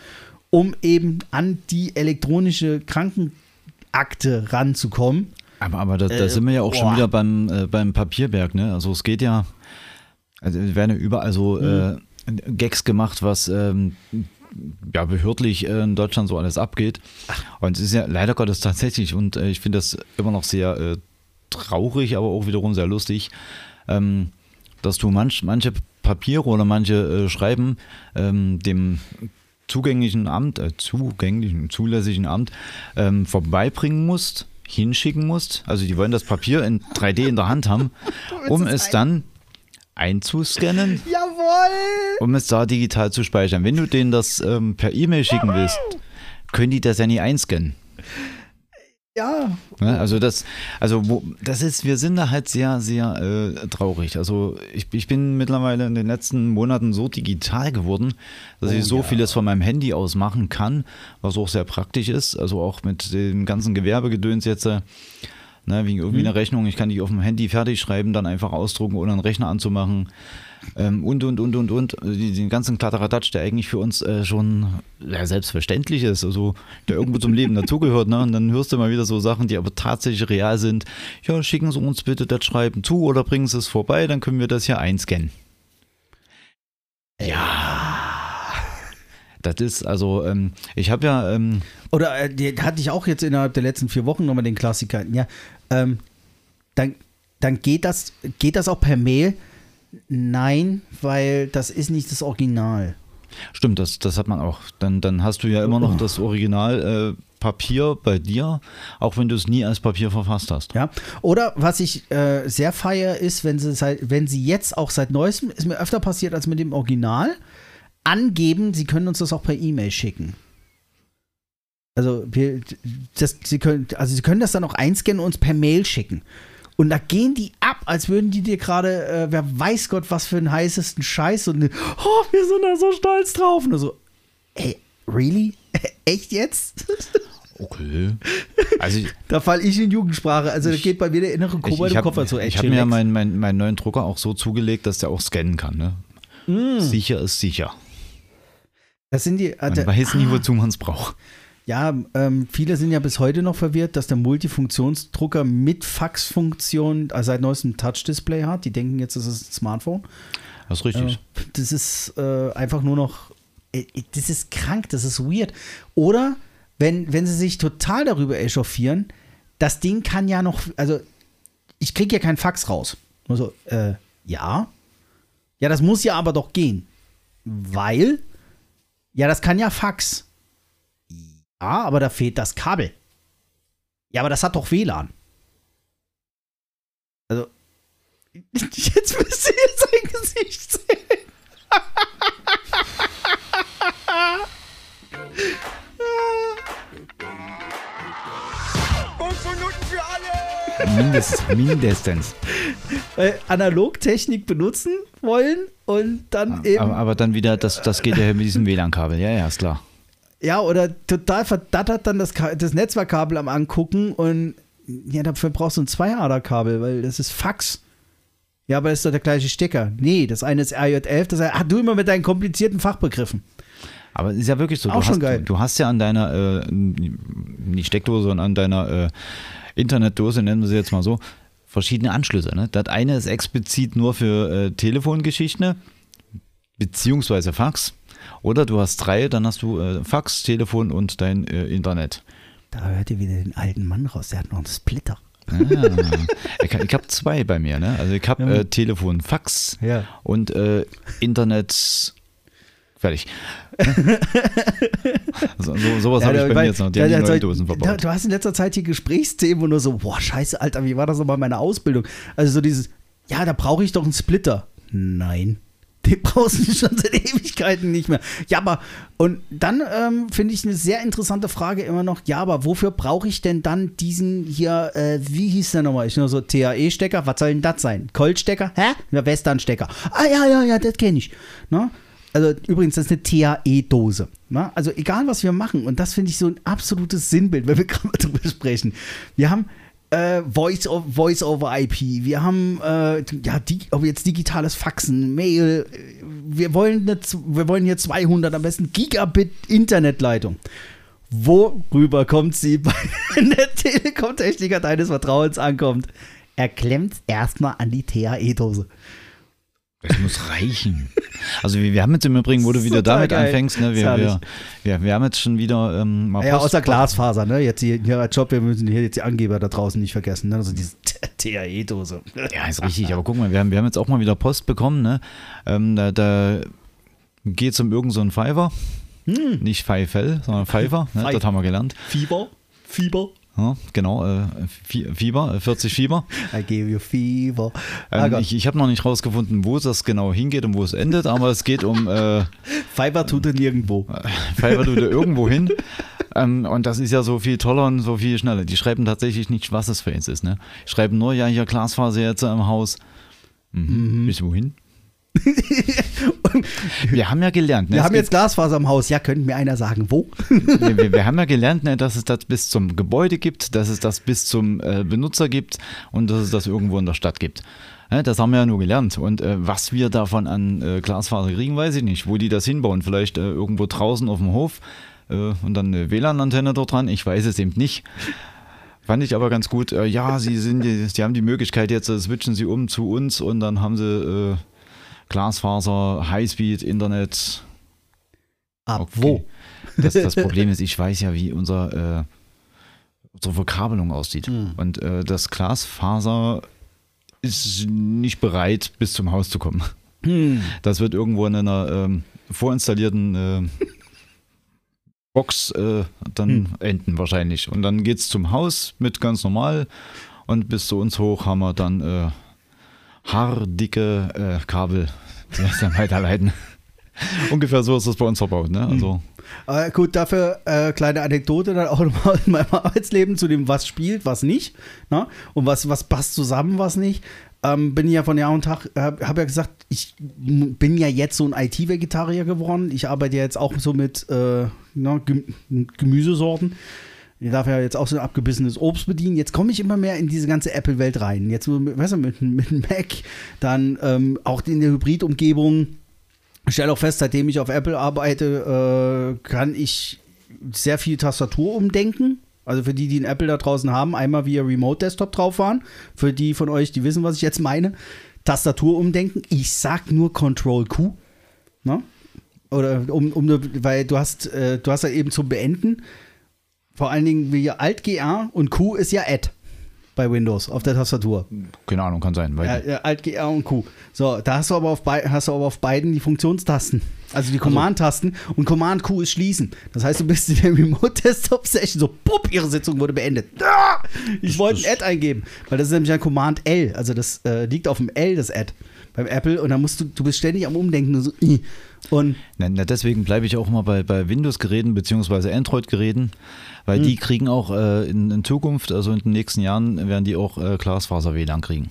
um eben an die elektronische Krankenakte ranzukommen. Aber, aber da, da Äh, sind wir ja auch schon boah. wieder beim, äh, beim Papierberg, ne? Also es geht ja, also es werden ja überall so Mhm. äh, Gags gemacht, was ähm, ja behördlich äh, in Deutschland so alles abgeht. Und es ist ja leider Gottes tatsächlich, und äh, ich finde das immer noch sehr äh, traurig, aber auch wiederum sehr lustig, ähm, dass du manch, manche Papiere oder manche äh, Schreiben ähm, dem zugänglichen Amt, äh, zugänglichen, zulässigen Amt ähm, vorbeibringen musst, hinschicken musst. Also die wollen das Papier in 3D in der Hand haben, um es dann einzuscannen, Jawohl! um es da digital zu speichern. Wenn du denen das ähm, per E-Mail schicken willst, können die das ja nie einscannen. Ja? Also das, also wo, das ist, wir sind da halt sehr, sehr äh, traurig. Also ich, ich bin mittlerweile in den letzten Monaten so digital geworden, dass ich so vieles von meinem Handy aus machen kann, was auch sehr praktisch ist. Also auch mit dem ganzen Gewerbegedöns jetzt, äh, ne, wegen irgendwie einer Rechnung, ich kann die auf dem Handy fertig schreiben, dann einfach ausdrucken, ohne einen Rechner anzumachen. Ähm, und, und, und, und, und. Also Den ganzen Kladderadatsch, der eigentlich für uns äh, schon ja, selbstverständlich ist, also der irgendwo zum Leben dazugehört. Ne? Und dann hörst du mal wieder so Sachen, die aber tatsächlich real sind. Ja, schicken Sie uns bitte das Schreiben zu oder bringen Sie es vorbei, dann können wir das hier einscannen. Ja. Das ist, also, ähm, ich habe ja, ähm, Oder äh, hatte ich auch jetzt innerhalb der letzten vier Wochen nochmal den Klassiker. Ja, ähm, dann, dann geht das, geht das auch per Mail? Nein, weil das ist nicht das Original. stimmt, das, das hat man auch. Dann, dann hast du ja immer noch das Original äh, Papier bei dir, auch wenn du es nie als Papier verfasst hast. Ja. Oder was ich äh, sehr feier ist, wenn sie, seit, wenn sie jetzt auch seit neuestem, ist mir öfter passiert als mit dem Original, angeben, sie können uns das auch per E-Mail schicken. Also, wir, das, sie, können, also sie können das dann auch einscannen und uns per Mail schicken. Und da gehen die ab, als würden die dir gerade, äh, wer weiß Gott, was für einen heißesten Scheiß und oh, wir sind da so stolz drauf. Und so, ey, really? Echt jetzt? Okay. Also ich, Da falle ich in Jugendsprache. Also da geht bei mir der innere ich, Kobold ich im habe Kopf dazu. ich hab mir ja meinen mein, meinen neuen Drucker auch so zugelegt, dass der auch scannen kann. Ne? Mm. Sicher ist sicher. Das sind die. Man äh, weiß nie, ah, wozu man es braucht. Ja, ähm, viele sind ja bis heute noch verwirrt, dass der Multifunktionsdrucker mit Faxfunktion also seit neuestem Touch-Display hat. Die denken jetzt, das ist ein Smartphone. Das ist richtig. Äh, das ist äh, einfach nur noch äh, das ist krank, das ist weird. Oder wenn, wenn sie sich total darüber echauffieren, das Ding kann ja noch, also ich kriege ja keinen Fax raus. Also, äh, ja. Ja, das muss ja aber doch gehen. Weil, ja, das kann ja Fax. Ja, aber da fehlt das Kabel. Ja, aber das hat doch WLAN. Also, jetzt müsst ihr jetzt sein Gesicht sehen. Mindestens. mindestens. Weil Analogtechnik benutzen wollen und dann eben. Aber, aber dann wieder, das, das geht ja mit diesem WLAN-Kabel. Ja, ja, ist klar. Ja, oder total verdattert dann das, das Netzwerkkabel am Angucken und ja, dafür brauchst du ein Zweiaderkabel, weil das ist Fax. Ja, aber das ist doch der gleiche Stecker. Nee, das eine ist RJ11, das ach, du immer mit deinen komplizierten Fachbegriffen. Aber ist ja wirklich so. Auch du, schon hast, geil. du hast ja an deiner, äh, nicht Steckdose, sondern an deiner äh, Internetdose, nennen wir sie jetzt mal so, verschiedene Anschlüsse. Ne? Das eine ist explizit nur für äh, Telefongeschichten, beziehungsweise Fax. Oder du hast drei, dann hast du äh, Fax, Telefon und dein äh, Internet. Da hört ihr wieder den alten Mann raus, der hat noch einen Splitter. Ah, ich ich habe zwei bei mir. Ne? Also ich habe äh, Telefon, Fax Ja. und äh, Internet. Fertig. so, so, sowas habe ich bei mir jetzt noch. Die da- haben die da- Dosen verbaut. Du hast in letzter Zeit hier Gesprächsthemen, wo nur so, boah, scheiße, Alter, wie war das nochmal in meiner Ausbildung? Also so dieses, ja, da brauche ich doch einen Splitter. Nein. Den brauchst du schon seit Ewigkeiten nicht mehr. Ja, aber, und dann ähm, finde ich eine sehr interessante Frage immer noch, ja, aber wofür brauche ich denn dann diesen hier, äh, wie hieß der nochmal? Ich nur so TAE-Stecker, was soll denn das sein? Colt-Stecker? Hä? Der Western-Stecker. Ah, ja, ja, ja, das kenne ich. Ne? Also übrigens, das ist eine TAE-Dose. Ne? Also egal, was wir machen, und das finde ich so ein absolutes Sinnbild, wenn wir gerade drüber sprechen. Wir haben äh, Voice, o- Voice over IP, wir haben äh, ja, die, ob jetzt digitales Faxen, Mail, äh, wir wollen, eine, wir wollen hier 200, am besten Gigabit Internetleitung. Worüber kommt sie, wenn der Telekom-Techniker deines Vertrauens ankommt? Er klemmt erstmal an die TAE-Dose. Das muss reichen. Also wir, wir haben jetzt im Übrigen, wo du wieder Total damit geil. anfängst, ne, wir, wir, wir, wir haben jetzt schon wieder ähm, mal Ja, Post- außer Glasfaser, ne? Jetzt hier, hier als Job, wir müssen hier jetzt die Angeber da draußen nicht vergessen, ne? Also diese TAE-Dose. Ja, ist richtig. Aber guck mal, wir haben, wir haben jetzt auch mal wieder Post bekommen. Ne? Ähm, da da geht es um irgendeinen so einen Pfeifer. Nicht Pfeifel, sondern Pfeifer. Ne? Das haben wir gelernt. Fieber? Fieber? Ja, genau, äh, Fie- Fieber, äh, 40 Fieber. I give you fever. Ah Ähm, Gott. ich ich habe noch nicht rausgefunden, wo das genau hingeht und wo es endet, aber es geht um äh, Fiber tut er nirgendwo. Pfeifer tut er irgendwo hin. Ähm, und das ist ja so viel toller und so viel schneller. Die schreiben tatsächlich nicht, was es für eins ist. Ne? Schreiben nur, ja, hier Glasfaser jetzt im Haus. Mhm. Bis wohin? wir haben ja gelernt. Ne? Wir es haben jetzt Glasfaser im Haus. Ja, könnte mir einer sagen, wo? wir, wir, wir haben ja gelernt, ne, dass es das bis zum Gebäude gibt, dass es das bis zum äh, Benutzer gibt und dass es das irgendwo in der Stadt gibt. Ne, das haben wir ja nur gelernt. Und äh, was wir davon an äh, Glasfaser kriegen, weiß ich nicht. Wo die das hinbauen, vielleicht äh, irgendwo draußen auf dem Hof äh, und dann eine WLAN-Antenne dort dran. Ich weiß es eben nicht. Fand ich aber ganz gut. Äh, ja, sie sind, die, sie haben die Möglichkeit jetzt, switchen sie um zu uns und dann haben sie Glasfaser, Highspeed, Internet, Ab Okay. wo? das, das Problem ist, ich weiß ja, wie unser, äh, unsere Verkabelung aussieht. Und äh, das Glasfaser ist nicht bereit, bis zum Haus zu kommen. Das wird irgendwo in einer ähm, vorinstallierten äh, Box äh, dann enden wahrscheinlich. Und dann geht es zum Haus mit ganz normal und bis zu uns hoch haben wir dann äh, haardicke äh, Kabel, die das dann weiterleiten. Ungefähr so ist das bei uns verbaut. Ne? Also, Äh, gut, dafür äh, kleine Anekdote dann auch nochmal in meinem Arbeitsleben zu dem, was spielt, was nicht. Ne? Und was, was passt zusammen, was nicht. Ähm, bin ja von Jahr und Tag, habe hab ja gesagt, ich bin ja jetzt so ein IT-Vegetarier geworden. Ich arbeite ja jetzt auch so mit äh, ne, Gem Gemüsesorten. Ich darf ja jetzt auch so ein abgebissenes Obst bedienen. Jetzt komme ich immer mehr in diese ganze Apple-Welt rein. Jetzt mit, weißt du, mit, mit Mac, dann ähm, auch in der Hybrid-Umgebung. Ich stelle auch fest, seitdem ich auf Apple arbeite, äh, kann ich sehr viel Tastatur umdenken. Also für die, die einen Apple da draußen haben, einmal via Remote Desktop drauf waren. Für die von euch, die wissen, was ich jetzt meine. Tastatur umdenken. Ich sag nur Control Q. Ne? oder um, um weil du hast, äh, du hast ja eben zum Beenden, vor allen Dingen wie Alt GR und Q ist ja Add bei Windows auf der Tastatur. Keine Ahnung, kann sein. Weil Ja, ja, Alt GR und Q. So, da hast du aber auf, hast du aber auf beiden die Funktionstasten. Also die Command-Tasten und Command Q ist schließen. Das heißt, du bist in der Remote-Desktop-Session so, pupp, ihre Sitzung wurde beendet. Ah! Ich wollte ein Add eingeben, weil das ist nämlich ein Command L. Also das äh, liegt auf dem L, das Add beim Apple und dann musst du, du bist ständig am Umdenken und so, und Na, na, deswegen bleibe ich auch immer bei, bei Windows-Geräten beziehungsweise Android-Geräten, weil Hm. die kriegen auch äh, in, in Zukunft, also in den nächsten Jahren, werden die auch äh, Glasfaser-WLAN kriegen.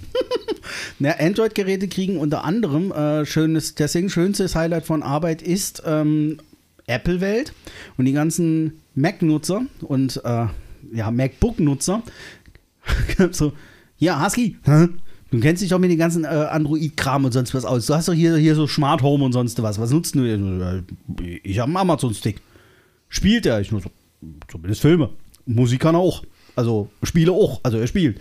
Na, Android-Geräte kriegen unter anderem äh, schönes, deswegen schönstes Highlight von Arbeit ist ähm, Apple-Welt und die ganzen Mac-Nutzer und äh, ja, MacBook-Nutzer. so, ja, Husky, hä? Du kennst dich doch mit den ganzen äh, Android-Kram und sonst was aus. Du hast doch hier, hier so Smart Home und sonst was. Was nutzt du? denn? Ich habe einen Amazon-Stick. Spielt er? Ich nur so, zumindest Filme. Musik kann er auch. Also Spiele auch. Also er spielt.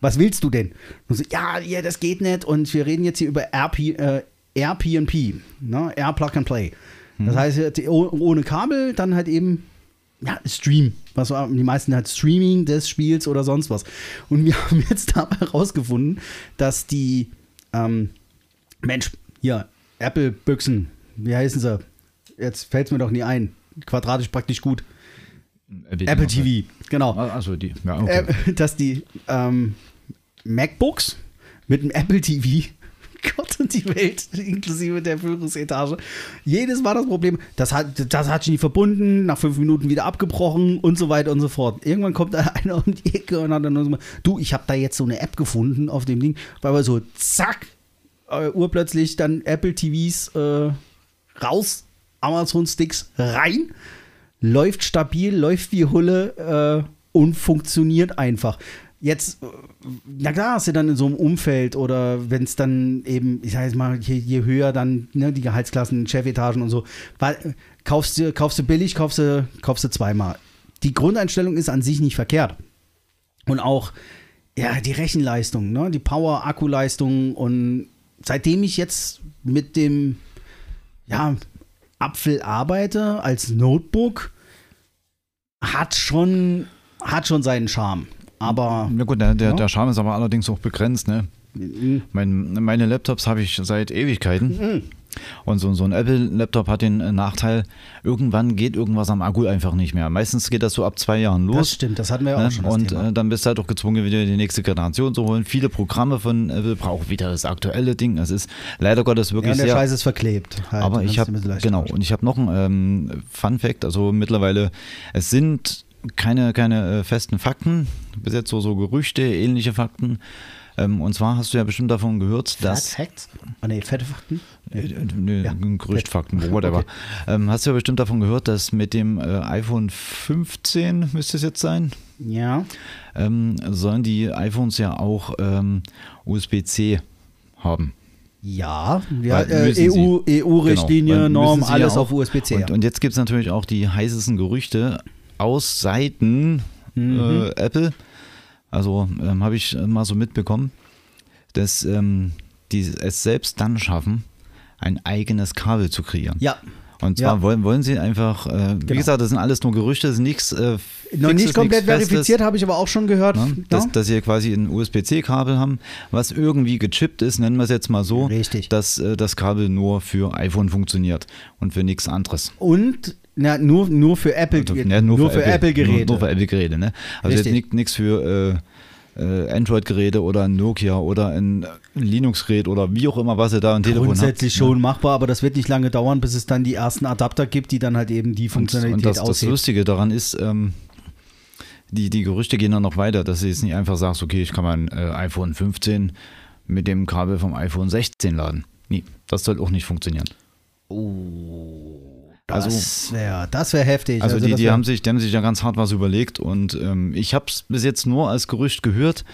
Was willst du denn? Und so, ja, ja, das geht nicht. Und wir reden jetzt hier über RP, äh, RPP, ne? Air Plug and Play. Das heißt, jetzt oh- ohne Kabel, dann halt eben ja, Stream. Was so- die meisten halt Streaming des Spiels oder sonst was. Und wir haben jetzt dabei herausgefunden, dass die, ähm, Mensch, hier, Apple-Büchsen, wie heißen sie? Jetzt fällt es mir doch nie ein. Quadratisch praktisch gut. Apple TV, genau. Also die, ja, okay. Äh, dass die ähm, MacBooks mit dem Apple TV, Gott und die Welt, inklusive der Führungsetage, jedes Mal das Problem, das hat, das hat nicht verbunden, nach fünf Minuten wieder abgebrochen und so weiter und so fort. Irgendwann kommt da einer um die Ecke und hat dann so, du, ich habe da jetzt so eine App gefunden auf dem Ding, weil wir so, zack, äh, urplötzlich dann Apple TVs äh, raus, Amazon Sticks rein läuft stabil, läuft wie Hulle äh, und funktioniert einfach. Jetzt, äh, na klar, hast du dann in so einem Umfeld oder wenn es dann eben, ich sag jetzt mal, je, je höher dann ne, die Gehaltsklassen, Chefetagen und so, weil, äh, kaufst, du, kaufst du billig, kaufst du, kaufst du zweimal. Die Grundeinstellung ist an sich nicht verkehrt. Und auch, ja, die Rechenleistung, ne, die Power, Akkuleistung und seitdem ich jetzt mit dem, ja, Apfel arbeite als Notebook, hat schon, hat schon seinen Charme. Aber Na gut, der, der, Ja. der Charme ist aber allerdings auch begrenzt, ne? Mhm. Mein, meine Laptops habe ich seit Ewigkeiten. Und so, so ein Apple-Laptop hat den äh, Nachteil, irgendwann geht irgendwas am Akku einfach nicht mehr. Meistens geht das so ab zwei Jahren los. das stimmt, das hatten wir ja auch Ne? schon. Das Und äh, dann bist du halt auch gezwungen, wieder die nächste Generation zu holen. Viele Programme von Apple brauchen wieder das aktuelle Ding. Es ist leider Gottes ja, wirklich und der sehr. Scheiß ist verklebt. Halt. aber ich habe genau und ich habe noch einen ähm, Fun Fact. Also mittlerweile es sind keine keine äh, festen Fakten, bis jetzt so so Gerüchte, ähnliche Fakten. Ähm, und zwar hast du ja bestimmt davon gehört, Fat dass Facts? Ah, nee, fette Fakten? äh, nee, Ja. Gerüchtfakten, whatever. Okay. Ähm, hast du ja bestimmt davon gehört, dass mit dem äh, iPhone 15 müsste es jetzt sein, Ja. ähm, sollen die iPhones ja auch ähm, USB-C haben. Ja, ja äh. EU, EU-Richtlinie, Genau, weil Norm, ja alles auch. auf USB-C. Und, und jetzt gibt es natürlich auch die heißesten Gerüchte aus Seiten Mhm. äh, Apple. Also ähm, habe ich mal so mitbekommen, dass ähm, die es selbst dann schaffen, ein eigenes Kabel zu kreieren. ja, Und zwar Ja. wollen, wollen sie einfach, äh, wie Genau. gesagt, das sind alles nur Gerüchte, das ist nichts. Äh, noch nicht komplett verifiziert, habe ich aber auch schon gehört. Ne? Ja? Dass, dass sie quasi ein USB-C-Kabel haben, was irgendwie gechippt ist, nennen wir es jetzt mal so, Richtig. dass äh, das Kabel nur für iPhone funktioniert und für nichts anderes. Und na, nur, nur für Apple, Also, nur, ne, nur für Apple-Geräte. Nur, nur für Apple-Geräte, ne? Also Richtig. jetzt nichts für äh, äh, Android-Geräte oder ein Nokia oder ein Linux-Gerät oder wie auch immer, was ihr da ein Telefon Grundsätzlich habt. schon machbar, aber das wird nicht lange dauern, bis es dann die ersten Adapter gibt, die dann halt eben die Und, Funktionalität und das, das ausheben. Lustige daran ist, ähm, die, die Gerüchte gehen dann noch weiter, dass du jetzt nicht einfach sagst, okay, ich kann mein äh, iPhone 15 mit dem Kabel vom iPhone 16 laden. Nee, das soll auch nicht funktionieren. Das also- wäre das wär heftig. Also, die, das die, wär- haben sich, die haben sich ja ganz hart was überlegt und ähm, ich habe es bis jetzt nur als Gerücht gehört.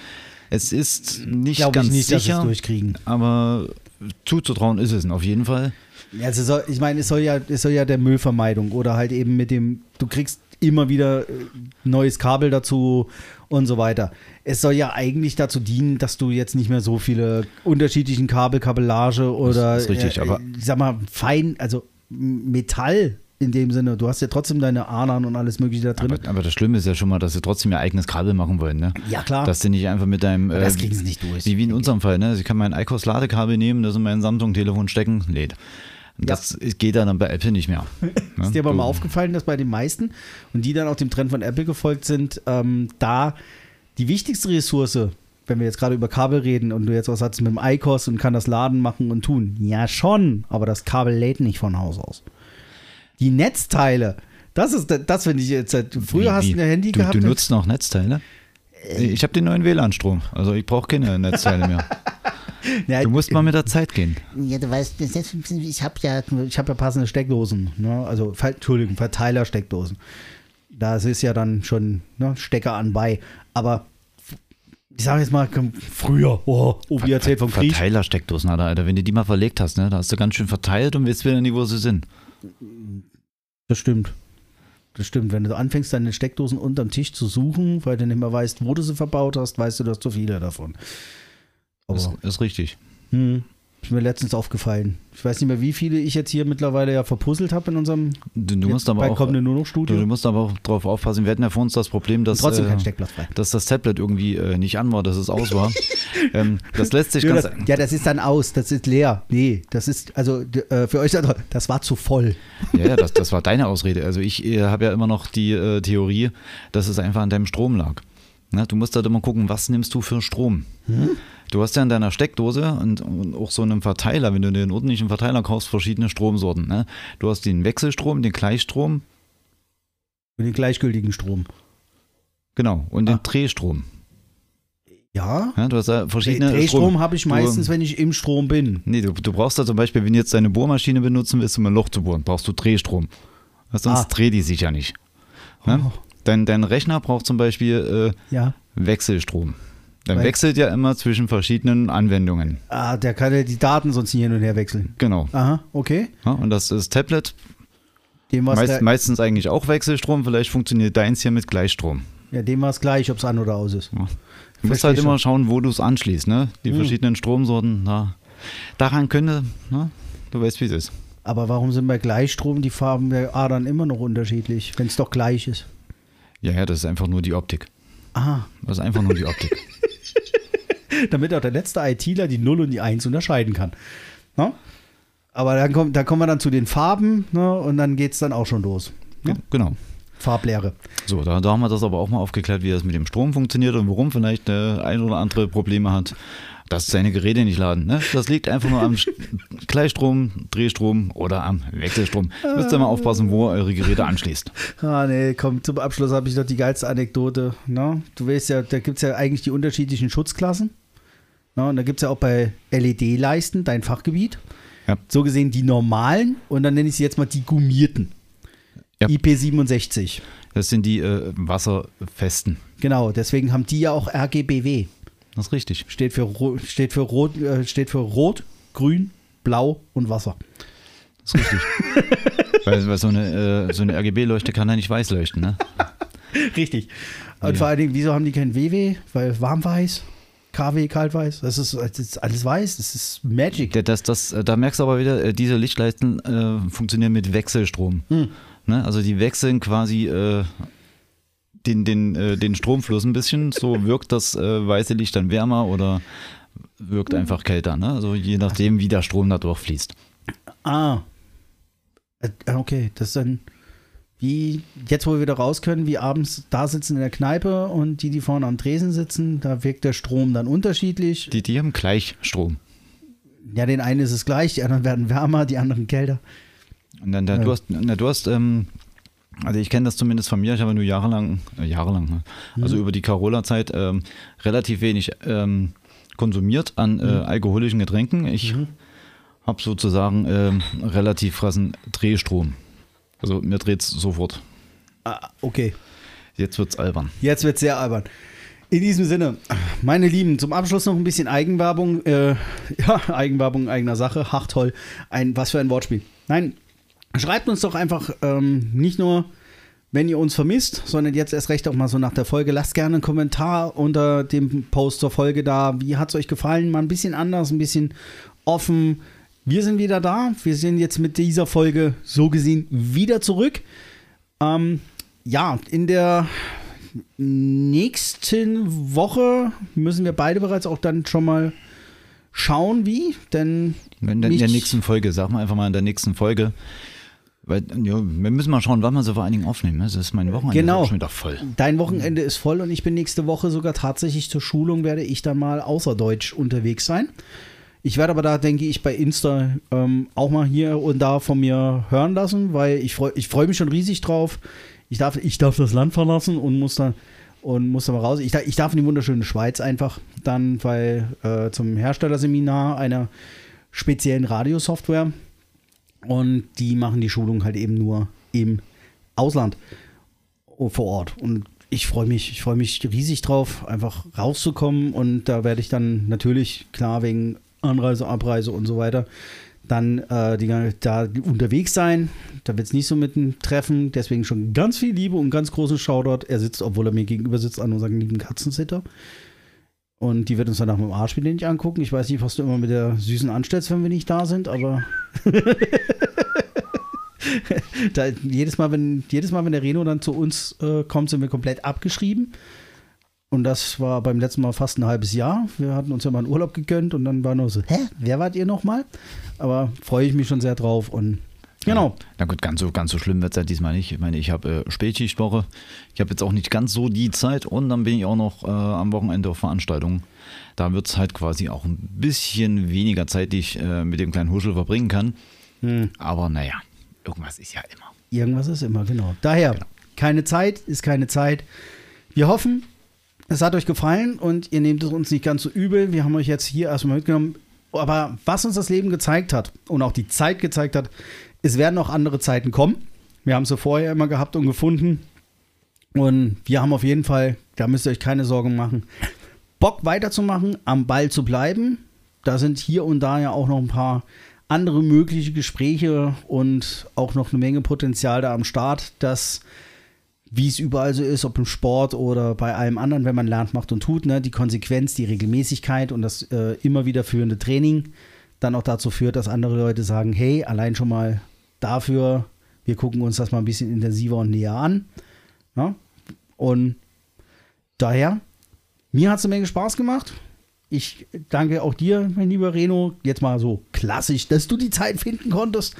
Es ist nicht Glaub ganz ich nicht, sicher, durchkriegen. aber zuzutrauen ist es auf jeden Fall. Also soll, ich meine, es soll ja, es soll ja der Müllvermeidung oder halt eben mit dem, du kriegst immer wieder äh, neues Kabel dazu und so weiter. Es soll ja eigentlich dazu dienen, dass du jetzt nicht mehr so viele unterschiedlichen Kabel, Kabellage oder ist richtig, äh, aber- ich sag mal fein, also Metall in dem Sinne. Du hast ja trotzdem deine Adern und alles Mögliche da drin. Aber, aber das Schlimme ist ja schon mal, dass sie trotzdem ihr eigenes Kabel machen wollen, ne? Ja, klar. Dass sie nicht einfach mit deinem. Aber das äh, kriegen sie nicht durch. Wie, wie in unserem Fall, ne? Also ich kann mein ICOS-Ladekabel nehmen, das in mein Samsung-Telefon stecken, lädt. Das geht dann bei Apple nicht mehr. ne? Ist dir aber Du- mal aufgefallen, dass bei den meisten und die dann auch dem Trend von Apple gefolgt sind, ähm, da die wichtigste Ressource, wenn wir jetzt gerade über Kabel reden und du jetzt was hast mit dem iCos und kann das laden, machen und tun, ja schon, aber das Kabel lädt nicht von Haus aus. Die Netzteile, das ist das finde ich jetzt. Früher Wie- hast du ein Handy du, gehabt. Du nutzt noch Netzteile? Ich habe den neuen WLAN-Strom, also ich brauche keine Netzteile mehr. ja, Du musst mal mit der Zeit gehen. Ja, du weißt, das ich habe ja, ich habe ja passende Steckdosen, ne? also Entschuldigung, Verteiler-Steckdosen. Da ist ja dann schon ne, Stecker anbei. Aber ich sage jetzt mal, früher, oh, Obi erzählt vom Krieg. Verteilersteckdosen, Alter, Alter. Wenn du die mal verlegt hast, ne, da hast du ganz schön verteilt und weißt wieder nicht, wo sie sind. Das stimmt. Das stimmt. Wenn du anfängst, deine Steckdosen unterm Tisch zu suchen, weil du nicht mehr weißt, wo du sie verbaut hast, weißt du, du hast zu viele davon. Aber Ist, ist richtig. hm, ist mir letztens aufgefallen. Ich weiß nicht mehr, wie viele ich jetzt hier mittlerweile ja verpuzzelt habe in unserem Du, du musst aber auch, nur noch du, Studio. du musst aber auch drauf aufpassen. Wir hatten ja vor uns das Problem, dass, Trotzdem äh, kein Steckplatz frei. dass das Tablet irgendwie äh, nicht an war, dass es aus war. ähm, das lässt sich Ja ganz. das, ja, das ist dann aus, das ist leer. Nee, das ist, also äh, für euch, da- das war zu voll. Ja, ja das, das war deine Ausrede. Also ich äh, habe ja immer noch die äh, Theorie, dass es einfach an deinem Strom lag. Ne? Du musst halt immer gucken, was nimmst du für Strom. Du hast ja in deiner Steckdose und, und auch so einem Verteiler, wenn du den ordentlichen Verteiler kaufst, verschiedene Stromsorten. Ne? Du hast den Wechselstrom, den Gleichstrom, Für den gleichgültigen Strom. genau, und den Ah. Drehstrom. Ja. Ja, du hast ja verschiedene Drehstrom habe ich Du- meistens, wenn ich im Strom bin. Nee, du, du brauchst da zum Beispiel, wenn du jetzt deine Bohrmaschine benutzen willst, um ein Loch zu bohren, brauchst du Drehstrom. Sonst Ah. dreht die sich ja nicht. Ne? Oh. Dein, dein Rechner braucht zum Beispiel äh, Ja. Wechselstrom. Dann Weil- wechselt ja immer zwischen verschiedenen Anwendungen. Ah, der kann ja die Daten sonst nicht hin und her wechseln. Genau. Aha, okay. Ja, und das ist Tablet, Dem war meist, es meistens eigentlich auch Wechselstrom, vielleicht funktioniert deins hier mit Gleichstrom. ja, dem war's gleich, ob es an oder aus ist. Ja. Du musst halt schon. immer schauen, wo du es anschließt. Ne? Die Hm. verschiedenen Stromsorten, na, daran könnte, ne? du weißt, wie es ist. Aber warum sind bei Gleichstrom die Farben der Adern immer noch unterschiedlich, wenn es doch gleich ist? Ja, ja, das ist einfach nur die Optik. Ah, Das ist einfach nur die Optik. damit auch der letzte ITler die 0 und die 1 unterscheiden kann. Ne? Aber dann, kommt, da kommen wir dann zu den Farben ne? und dann geht es dann auch schon los. Ge- genau. Farblehre. So, da, da haben wir das aber auch mal aufgeklärt, wie das mit dem Strom funktioniert und warum vielleicht der ein oder andere Probleme hat, dass seine Geräte nicht laden. Ne? Das liegt einfach nur am Gleichstrom, Drehstrom oder am Wechselstrom. Müsst ihr mal aufpassen, wo ihr eure Geräte anschließt. Ah, nee, komm, zum Abschluss habe ich noch die geilste Anekdote. Ne? Du weißt ja, da gibt es ja eigentlich die unterschiedlichen Schutzklassen. Ne? Und da gibt es ja auch bei LED-Leisten, dein Fachgebiet. Ja. So gesehen die normalen und dann nenne ich sie jetzt mal die gummierten. Ja. IP67. Das sind die äh, wasserfesten. Genau, deswegen haben die ja auch RGBW. Das ist richtig. Steht für, steht für, Rot, äh, steht für Rot, Grün, Blau und Wasser. Das ist richtig. weil, weil so eine, äh, so eine RGB-Leuchte kann ja nicht weiß leuchten. Ne? Richtig. Und Ja. vor allen Dingen, wieso haben die kein WW? Weil warmweiß, KW, kaltweiß, das ist, das ist alles weiß, das ist Magic. Das, das, äh, da merkst du aber wieder, äh, diese Lichtleisten äh, funktionieren mit Wechselstrom. Hm. Ne? Also die wechseln quasi äh, den, den, äh, den Stromfluss ein bisschen. So wirkt das äh, weiße Licht dann wärmer oder wirkt Hm. einfach kälter. Ne? Also je nachdem, wie der Strom da durchfließt. Ah. Äh, Okay, das ist dann wie jetzt, wo wir wieder raus können, wie abends da sitzen in der Kneipe und die, die vorne am Tresen sitzen, da wirkt der Strom dann unterschiedlich. Die, die haben gleich Strom. Ja, den einen ist es gleich, die anderen werden wärmer, die anderen kälter. Und dann, da, Ja. du hast, na, du hast ähm, also ich kenne das zumindest von mir, ich habe nur jahrelang, äh, jahrelang, ne? also über die Carola-Zeit ähm, relativ wenig ähm, konsumiert an äh, alkoholischen Getränken. Ich habe sozusagen ähm, relativ krassen Drehstrom. Also mir dreht es sofort. Ah, okay. Jetzt wird's albern. Jetzt wird sehr albern. In diesem Sinne, meine Lieben, zum Abschluss noch ein bisschen Eigenwerbung. Äh, ja, Eigenwerbung eigener Sache. Ach toll. Ein, was für ein Wortspiel. Nein, schreibt uns doch einfach ähm, nicht nur, wenn ihr uns vermisst, sondern jetzt erst recht auch mal so nach der Folge. Lasst gerne einen Kommentar unter dem Post zur Folge da. Wie hat es euch gefallen? Mal ein bisschen anders, ein bisschen offen. wir sind wieder da. Wir sind jetzt mit dieser Folge so gesehen wieder zurück. Ähm, ja, in der nächsten Woche müssen wir beide bereits auch dann schon mal schauen, wie. Denn In der, nächsten Folge, sag mal einfach mal in der nächsten Folge. Weil, ja, wir müssen mal schauen, wann wir so vor allen Dingen aufnehmen. ne? Das ist mein Wochenende Genau. schon wieder voll. Dein Wochenende ist voll und ich bin nächste Woche sogar tatsächlich zur Schulung, werde ich dann mal außerdeutsch unterwegs sein. Ich werde aber da, denke ich, bei Insta ähm, auch mal hier und da von mir hören lassen, weil ich freue ich freu mich schon riesig drauf. Ich darf, ich darf das Land verlassen und muss dann und muss da mal raus. Ich, darf- ich darf in die wunderschöne Schweiz einfach dann, weil äh, zum Herstellerseminar einer speziellen Radiosoftware und die machen die Schulung halt eben nur im Ausland oh, vor Ort. Und ich freue mich, ich freue mich riesig drauf, einfach rauszukommen. Und da werde ich dann natürlich, klar, wegen Anreise, Abreise und so weiter, dann äh, die, da unterwegs sein. Da wird es nicht so mit einem Treffen. Deswegen schon ganz viel Liebe und ganz großen Shoutout. Er sitzt, obwohl er mir gegenüber sitzt, an unserem lieben Katzensitter. Und die wird uns dann nach dem Arsch nicht angucken. Ich weiß nicht, was du immer mit der Süßen anstellst, wenn wir nicht da sind, aber da, jedes, Mal, wenn, jedes Mal, wenn der Reno dann zu uns äh, kommt, sind wir komplett abgeschrieben. Und das war beim letzten Mal fast ein halbes Jahr. Wir hatten uns ja mal einen Urlaub gegönnt und dann war nur so, hä, wer wart ihr nochmal? Aber freue ich mich schon sehr drauf und genau. Na gut, ganz so, ganz so schlimm wird es ja diesmal nicht. Ich meine, ich habe äh, Spätschichtwoche. Ich habe jetzt auch nicht ganz so die Zeit und dann bin ich auch noch äh, am Wochenende auf Veranstaltungen. Da wird es halt quasi auch ein bisschen weniger Zeit, die ich äh, mit dem kleinen Huschel verbringen kann. Hm. Aber naja, irgendwas ist ja immer. Irgendwas ist immer, genau. Daher, keine Zeit ist keine Zeit. Wir hoffen, es hat euch gefallen und ihr nehmt es uns nicht ganz so übel. Wir haben euch jetzt hier erstmal mitgenommen. Aber was uns das Leben gezeigt hat und auch die Zeit gezeigt hat, es werden noch andere Zeiten kommen. Wir haben sie vorher immer gehabt und gefunden. Und wir haben auf jeden Fall, da müsst ihr euch keine Sorgen machen, Bock weiterzumachen, am Ball zu bleiben. Da sind hier und da ja auch noch ein paar andere mögliche Gespräche und auch noch eine Menge Potenzial da am Start, dass, wie es überall so ist, ob im Sport oder bei allem anderen, wenn man lernt, macht und tut, ne, die Konsequenz, die Regelmäßigkeit und das äh, immer wieder führende Training dann auch dazu führt, dass andere Leute sagen, hey, allein schon mal dafür, wir gucken uns das mal ein bisschen intensiver und näher an. Ja? Und daher, mir hat es eine Menge Spaß gemacht. Ich danke auch dir, mein lieber Reno, jetzt mal so klassisch, dass du die Zeit finden konntest.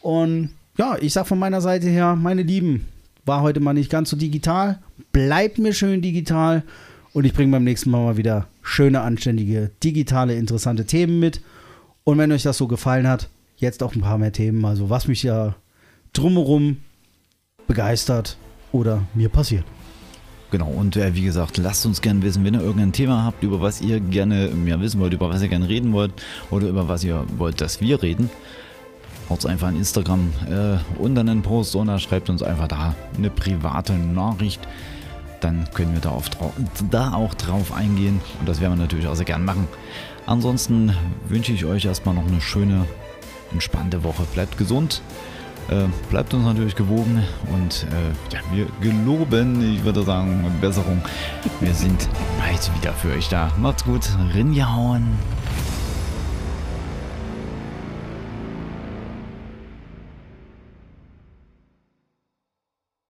Und ja, ich sag von meiner Seite her, meine Lieben, war heute mal nicht ganz so digital. Bleibt mir schön digital. Und ich bringe beim nächsten Mal mal wieder schöne, anständige, digitale, interessante Themen mit. Und wenn euch das so gefallen hat, jetzt auch ein paar mehr Themen, also was mich ja drumherum begeistert oder mir passiert. Genau, und äh, wie gesagt, lasst uns gerne wissen, wenn ihr irgendein Thema habt, über was ihr gerne mehr wissen wollt, über was ihr gerne reden wollt oder über was ihr wollt, dass wir reden. Haut einfach an Instagram äh, unter einen Post oder schreibt uns einfach da eine private Nachricht. Dann können wir da, auf, da auch drauf eingehen und das werden wir natürlich auch sehr gern machen. Ansonsten wünsche ich euch erstmal noch eine schöne, entspannte Woche. Bleibt gesund. Äh, bleibt uns natürlich gewogen und äh, ja, wir geloben, ich würde sagen, Besserung. Wir sind bald wieder für euch da. Macht's gut, Rinjahauen.